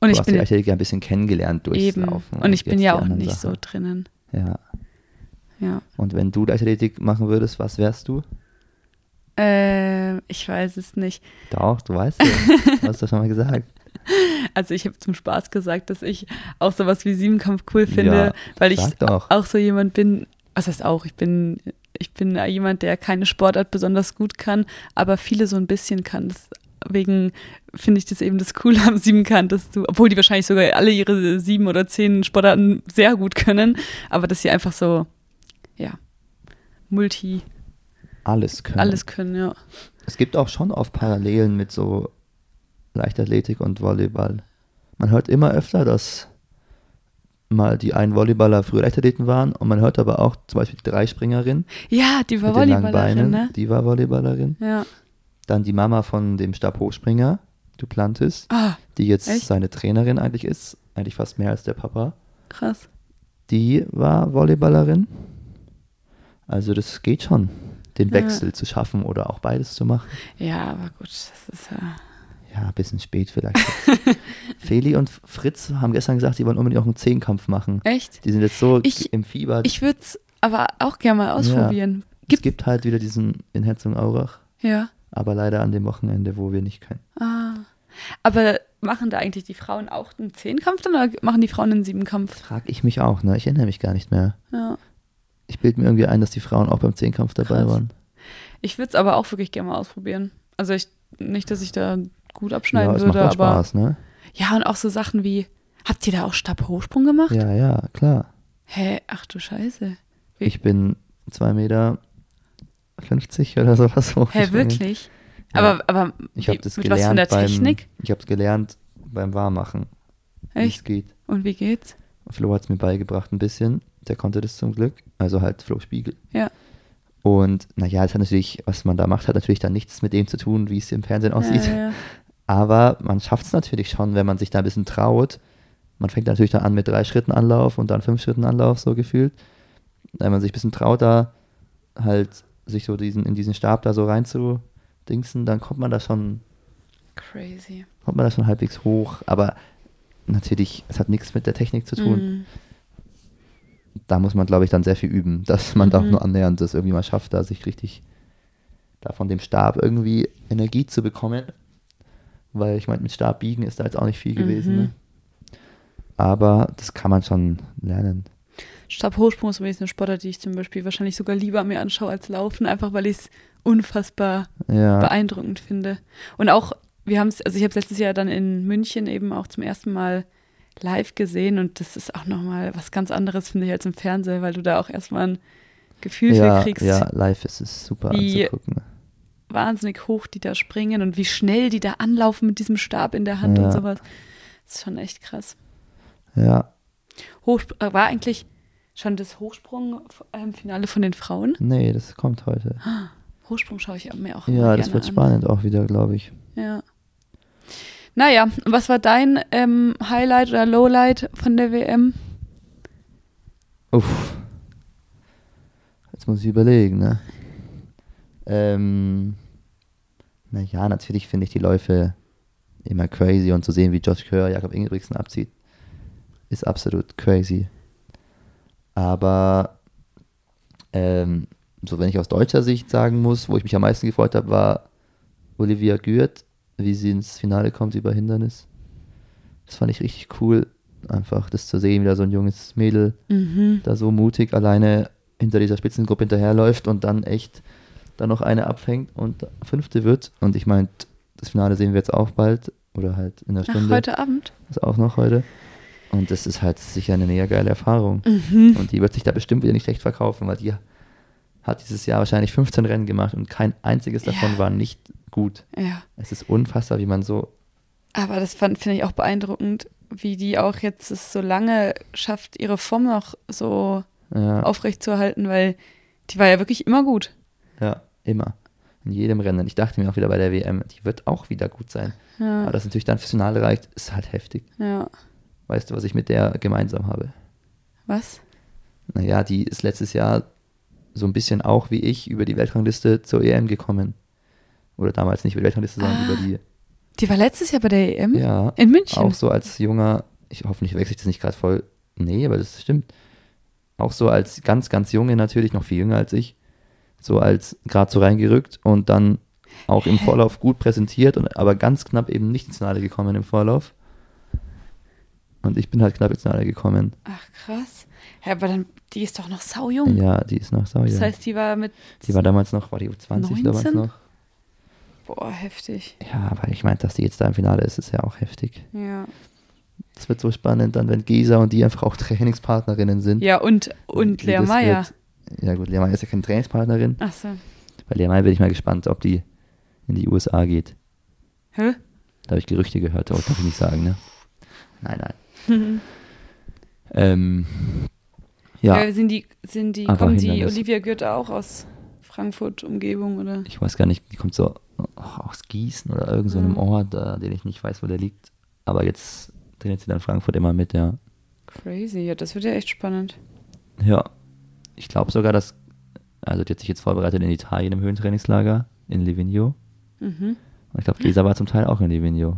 Und du ich hast bin die ja ein bisschen kennengelernt durchs eben. Laufen. Und ich bin ja die auch nicht Sachen. so drinnen. Ja. Ja. Und wenn du Leichtathletik machen würdest, was wärst du? Äh, ich weiß es nicht. Doch, du weißt ja. du hast doch schon mal gesagt. Also ich habe zum Spaß gesagt, dass ich auch sowas wie Siebenkampf cool finde, Ja, weil ich auch so jemand bin, was heißt auch, ich bin, ich bin jemand, der keine Sportart besonders gut kann, aber viele so ein bisschen kann. Deswegen finde ich das eben das Coole am Siebenkant, dass du, obwohl die wahrscheinlich sogar alle ihre sieben oder zehn Sportarten sehr gut können, aber dass sie einfach so, ja, multi, Alles können. alles können, ja. Es gibt auch schon oft Parallelen mit so Leichtathletik und Volleyball. Man hört immer öfter, dass mal die einen Volleyballer früher Leichtathleten waren und man hört aber auch zum Beispiel die Dreispringerin Ja, die war Volleyballerin, Beinen, ne? die war Volleyballerin. Ja. Dann die Mama von dem Stabhochspringer, Duplantis, Ah, die jetzt Echt? seine Trainerin eigentlich ist, eigentlich fast mehr als der Papa. krass. Die war Volleyballerin. Also das geht schon, den Ja. Wechsel zu schaffen oder auch beides zu machen. Ja, aber gut, das ist ja. Ja, ein bisschen spät vielleicht. Feli und Fritz haben gestern gesagt, sie wollen unbedingt auch einen Zehnkampf machen. Echt? Die sind jetzt so Ich- im Fieber. Ich würde es aber auch gerne mal ausprobieren. es Gibt, gibt halt wieder diesen in Herzogenaurach, ja. aber leider an dem Wochenende, wo wir nicht können. Ah. Aber machen da eigentlich die Frauen auch einen Zehnkampf dann oder machen die Frauen einen Siebenkampf? Frag ich mich auch, ne? Ich erinnere mich gar nicht mehr. Ja. Ich bilde mir irgendwie ein, dass die Frauen auch beim Zehnkampf dabei Krass. waren. Ich würde es aber auch wirklich gerne mal ausprobieren. Also ich, nicht, dass ich da gut Ja, abschneiden es macht würde, auch aber. Spaß, ne? Ja, und auch so Sachen wie, habt ihr da auch Stabhochsprung gemacht? Ja, ja, klar. Hä, ach du Scheiße. Wie- Ich bin zwei Meter 50 oder sowas hoch. Hä, wirklich? Ja. Aber, aber Ich wie- das mit gelernt was von der beim, Technik? Ich habe es gelernt beim Warmmachen, wie es Echt? geht. Und wie geht's? Flo hat es mir beigebracht ein bisschen. Der konnte das zum Glück. Also halt Flo Spiegel. Ja. Und naja, es hat natürlich, was man da macht, hat natürlich dann nichts mit dem zu tun, wie es im Fernsehen aussieht. Ja, ja. Aber man schafft es natürlich schon, wenn man sich da ein bisschen traut. Man fängt natürlich dann an mit drei Schritten Anlauf und dann fünf Schritten Anlauf, so gefühlt. Wenn man sich ein bisschen traut, da halt sich so diesen, in diesen Stab da so rein zu dingsen, dann kommt man da schon, Crazy. kommt man da schon halbwegs hoch. Aber natürlich, es hat nichts mit der Technik zu tun. Mhm. Da muss man, glaube ich, dann sehr viel üben, dass man da auch Mhm. nur annähernd das irgendwie mal schafft, da sich richtig da von dem Stab irgendwie Energie zu bekommen. Weil ich meine, mit Stab biegen ist da jetzt auch nicht viel gewesen. Mhm. Ne? Aber das kann man schon lernen. Stabhochsprung ist übrigens eine Sportart, die ich zum Beispiel wahrscheinlich sogar lieber mir anschaue als Laufen, einfach weil ich es unfassbar Ja, beeindruckend finde. Und auch, wir haben es, also ich habe es letztes Jahr dann in München eben auch zum ersten Mal live gesehen und das ist auch nochmal was ganz anderes, finde ich, als im Fernsehen, weil du da auch erstmal ein Gefühl ja, für kriegst, ja, live ist es super Wie- anzugucken. wahnsinnig hoch die da springen und wie schnell die da anlaufen mit diesem Stab in der Hand Ja. und sowas. Das ist schon echt krass. Ja, Hochsp äh, war eigentlich schon das Hochsprung-Finale von den Frauen? nee, das kommt heute. Hochsprung schaue ich mir auch Ja, immer das wird an. spannend auch wieder, glaube ich. Ja. Naja, was war dein ähm, Highlight oder Lowlight von der WM? Uff. Jetzt muss ich überlegen, ne? Ähm, naja, natürlich finde ich die Läufe immer crazy und zu sehen, wie Josh Kerr Jakob Ingebrigtsen abzieht, ist absolut crazy. Aber ähm, so wenn ich aus deutscher Sicht sagen muss, wo ich mich am meisten gefreut habe, war Olivia Gürt, wie sie ins Finale kommt über Hindernis. Das fand ich richtig cool, einfach das zu sehen, wie da so ein junges Mädel Mhm. da so mutig alleine hinter dieser Spitzengruppe hinterherläuft und dann echt da noch eine abfängt und Fünfte wird. Und ich meine, das Finale sehen wir jetzt auch bald oder halt in Ach, Stunde. heute Abend. ist auch noch heute. Und das ist halt sicher eine mega geile Erfahrung. Mhm. Und die wird sich da bestimmt wieder nicht schlecht verkaufen, weil die hat dieses Jahr wahrscheinlich 15 Rennen gemacht und kein einziges davon Ja. war nicht gut. Ja. Es ist unfassbar, wie man so. Aber das fand- finde ich auch beeindruckend, wie die auch jetzt es so lange schafft, ihre Form noch so Ja, aufrechtzuerhalten, weil die war ja wirklich immer gut. ja, immer. In jedem Rennen. Ich dachte mir auch wieder bei der WM, die wird auch wieder gut sein. Aber Ja. dass natürlich dann fürs Finale reicht, ist halt heftig. ja. Weißt du, was ich mit der gemeinsam habe? Was? Naja, die ist letztes Jahr so ein bisschen auch wie ich über die Weltrangliste zur EM gekommen. Oder damals nicht über die Weltrangliste, sondern Ah. über die. Die war letztes Jahr bei der EM? Ja, In München? auch so als junger, ich hoffentlich wechsle ich das nicht gerade voll. Nee, aber das stimmt. Auch so als ganz, ganz junge natürlich, noch viel jünger als ich. So als gerade so reingerückt und dann auch im? Vorlauf gut präsentiert, und, aber ganz knapp eben nicht ins Finale gekommen im Vorlauf. Und ich bin halt knapp ins Finale gekommen. Ach, krass. Ja, aber dann, die ist doch noch saujung. Ja, die ist noch sau Das heißt, die war mit. Die war damals noch, war die U20 damals 19? noch? Boah, heftig. Ja, aber ich meine, dass die jetzt da im Finale ist, ist ja auch heftig. Ja. Das wird so spannend, dann wenn Gesa und die einfach auch Trainingspartnerinnen sind. Ja, und, und Lea Meyer. Ja gut, Lea Meyer ist ja keine Trainingspartnerin. Ach so. Bei Lea Meyer bin ich mal gespannt, ob die in die USA geht. Hä? Da habe ich Gerüchte gehört, aber darf ich nicht sagen, ne? Nein, nein. Ähm, ja, Ja. Sind die, sind die, Aber kommen die. Olivia Goethe auch aus Frankfurt, Umgebung, oder? ich weiß gar nicht, die kommt so oh, aus Gießen oder irgend so einem Mhm. Ort, äh, den ich nicht weiß, wo der liegt. Aber jetzt trainiert sie dann Frankfurt immer mit, ja. Crazy, ja, das wird ja echt spannend. Ja, ich glaube sogar, dass, also die hat sich jetzt vorbereitet in Italien im Höhentrainingslager in Livigno. Mhm. Und ich glaube, Gesa war zum Teil auch in Livigno.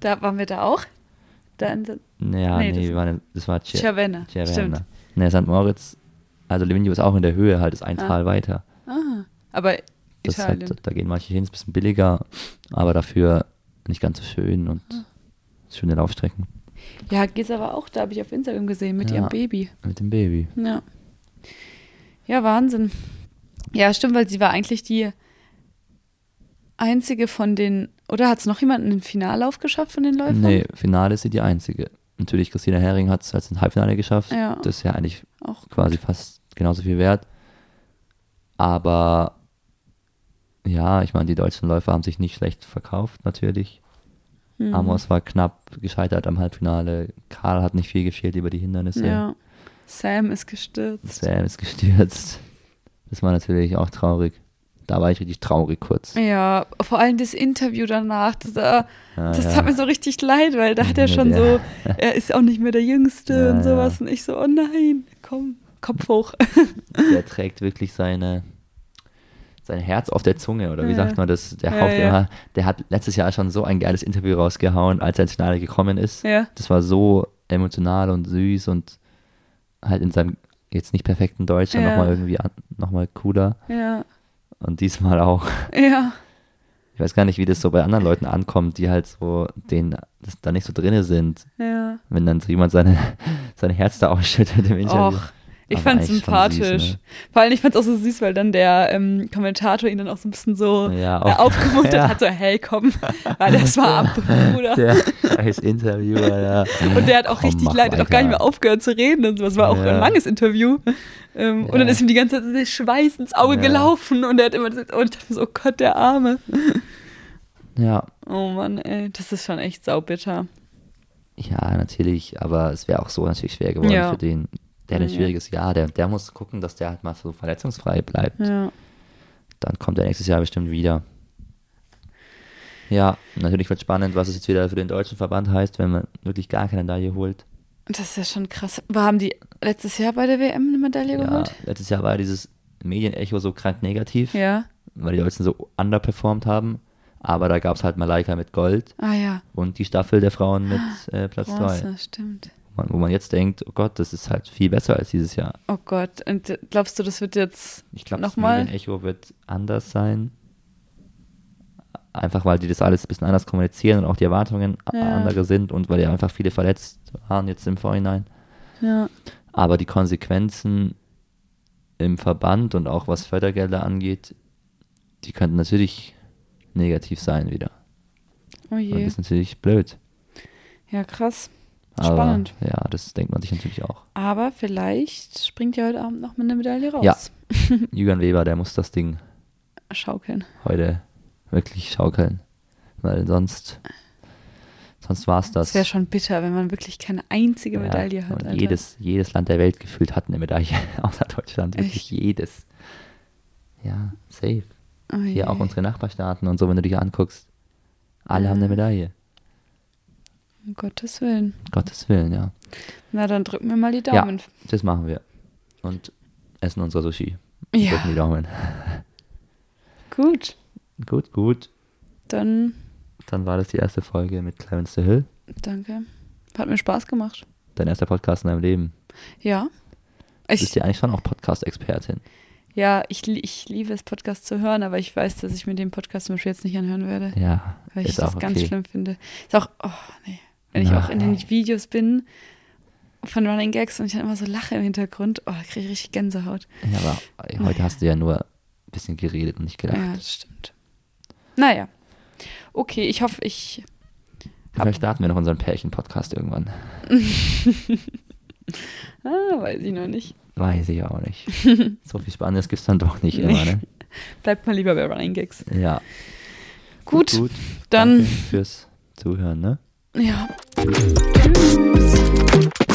Da waren wir da auch? Da in Naja, Nee, nee, das- wir waren das war Cer- Cervena. Cervena. Stimmt. Ne, St. Moritz, also Livigno ist auch in der Höhe, halt ist ein Ah. Tal weiter. Ah, aber Das Italien. halt, da gehen manche hin, ist ein bisschen billiger, aber dafür nicht ganz so schön und Ah. schöne Laufstrecken Ja, Gesa war auch da, habe ich auf Instagram gesehen, mit Ja. ihrem Baby. mit dem Baby. Ja. Ja, Wahnsinn. Ja, stimmt, weil sie war eigentlich die einzige von den, oder hat es noch jemanden einen Finallauf geschafft von den Läufern? Nee, Finale ist sie die einzige. Natürlich, Christina Hering hat es als ein Halbfinale geschafft. Ja. Das ist ja eigentlich Auch quasi fast genauso viel wert. Aber ja, ich meine, die deutschen Läufer haben sich nicht schlecht verkauft, natürlich. Mhm. Amos war knapp gescheitert am Halbfinale. Karl hat nicht viel gefehlt über die Hindernisse. Ja. Sam ist gestürzt. Sam ist gestürzt. Das war natürlich auch traurig. Da war ich richtig traurig kurz. Ja, vor allem das Interview danach, das, äh, Ja, das ja. tat mir so richtig leid, weil da hat er schon der- so, er ist auch nicht mehr der Jüngste Ja, und sowas. ja. Und ich so, oh nein, komm, Kopf hoch. Der trägt wirklich seine, sein Herz auf der Zunge, oder wie Ja. sagt man das? Der Ja, ja. immer, der hat letztes Jahr schon so ein geiles Interview rausgehauen, als er ins Finale gekommen ist. Ja. Das war so emotional und süß und halt in seinem jetzt nicht perfekten Deutsch dann Ja. nochmal irgendwie nochmal cooler. Ja, Und diesmal auch. ja, Ich weiß gar nicht, wie das so bei anderen Leuten ankommt, die halt so, denen das da nicht so drinne sind. ja. Wenn dann so jemand seine, sein Herz da ausschüttet im Interview. Och, ich eigentlich schon sympathisch. süß, ne? Vor allem, ich fand's auch so süß, weil dann der ähm, Kommentator ihn dann auch so ein bisschen so Ja, äh, aufgemuntert Ja. hat, so, hey, komm, weil das war ab, Bruder. Der scheiß Interviewer, ja. Und der hat auch Komm, richtig leid, hat auch gar nicht mehr aufgehört zu reden und so. Es war auch Ja. ein langes Interview. Ähm, Und dann ist ihm die ganze Zeit der Schweiß ins Auge gelaufen und er hat immer gesagt, oh, ich dachte so, oh Gott, der Arme. Ja, Oh Mann, ey, das ist schon echt saubitter. ja, natürlich, aber es wäre auch so natürlich schwer geworden Ja. für den. Der hat ein Ja. schwieriges Jahr, der, der muss gucken, dass der halt mal so verletzungsfrei bleibt. Ja. Dann kommt er nächstes Jahr bestimmt wieder. Ja, natürlich wird spannend, was es jetzt wieder für den deutschen Verband heißt, wenn man wirklich gar keine Medaille holt. Das ist ja schon krass. Aber haben die letztes Jahr bei der WM eine Medaille Ja, geholt? letztes Jahr war dieses Medienecho so krank negativ, Ja. weil die Deutschen so underperformed haben. Aber da gab es halt Malaika mit Gold Ah ja. und die Staffel der Frauen mit äh, Platz 3. Bronze, stimmt. Wo man, wo man jetzt denkt, oh Gott, das ist halt viel besser als dieses Jahr. Oh Gott, und glaubst du, das wird jetzt Ich glaube, das? Medienecho wird anders sein. Einfach weil die das alles ein bisschen anders kommunizieren und auch die Erwartungen Ja. andere sind und weil ja einfach viele verletzt waren jetzt im Vorhinein. ja, Aber die Konsequenzen im Verband und auch was Fördergelder angeht, die könnten natürlich negativ sein wieder. oh Und je. das ist natürlich blöd. Ja, krass. Aber Spannend. ja, das denkt man sich natürlich auch. Aber vielleicht springt ja heute Abend noch mal eine Medaille raus. Ja. Jürgen Weber, der muss das Ding Schaukeln. heute wirklich schaukeln. Weil sonst, sonst war es das. Das wäre schon bitter, wenn man wirklich keine einzige Ja, Medaille hat. und Alter. jedes, jedes Land der Welt gefühlt hat eine Medaille, außer Deutschland. Wirklich Echt? jedes. Ja, safe. Oh. Hier auch unsere Nachbarstaaten und so, wenn du dich anguckst. Alle haben eine. Medaille. Um Gottes Willen. Gottes Willen, ja. Na, dann drücken wir mal die Ja, Daumen. das machen wir. Und essen unser Sushi. Drücken Ja, die Daumen. gut. Gut, gut. Dann Dann war das die erste Folge mit Clarence the Hill. danke. Hat mir Spaß gemacht. Dein erster Podcast in deinem Leben. Ja. Du Ich, bist ja eigentlich schon auch Podcast-Expertin. ja, ich, ich liebe es, Podcast zu hören, aber ich weiß, dass ich mir den Podcast zum Beispiel jetzt nicht anhören werde, Ja, weil ich das ganz okay. schlimm finde. Ist auch, oh, nee. Wenn ich Na, auch in den. Videos bin von Running Gags und ich dann immer so lache im Hintergrund, oh, da kriege ich richtig Gänsehaut. Ja, aber heute Naja. hast du ja nur ein bisschen geredet und nicht gelacht. Ja, das stimmt. Naja. Okay, ich hoffe, ich Vielleicht starten wir noch unseren Pärchen-Podcast irgendwann. ah, weiß ich noch nicht. Weiß ich auch nicht. so viel Spannendes gibt es dann doch nicht immer, ne? Bleibt mal lieber bei Running Gags. Ja. Gut, gut. dann, Danke fürs Zuhören, ne? Ja. Tschüss.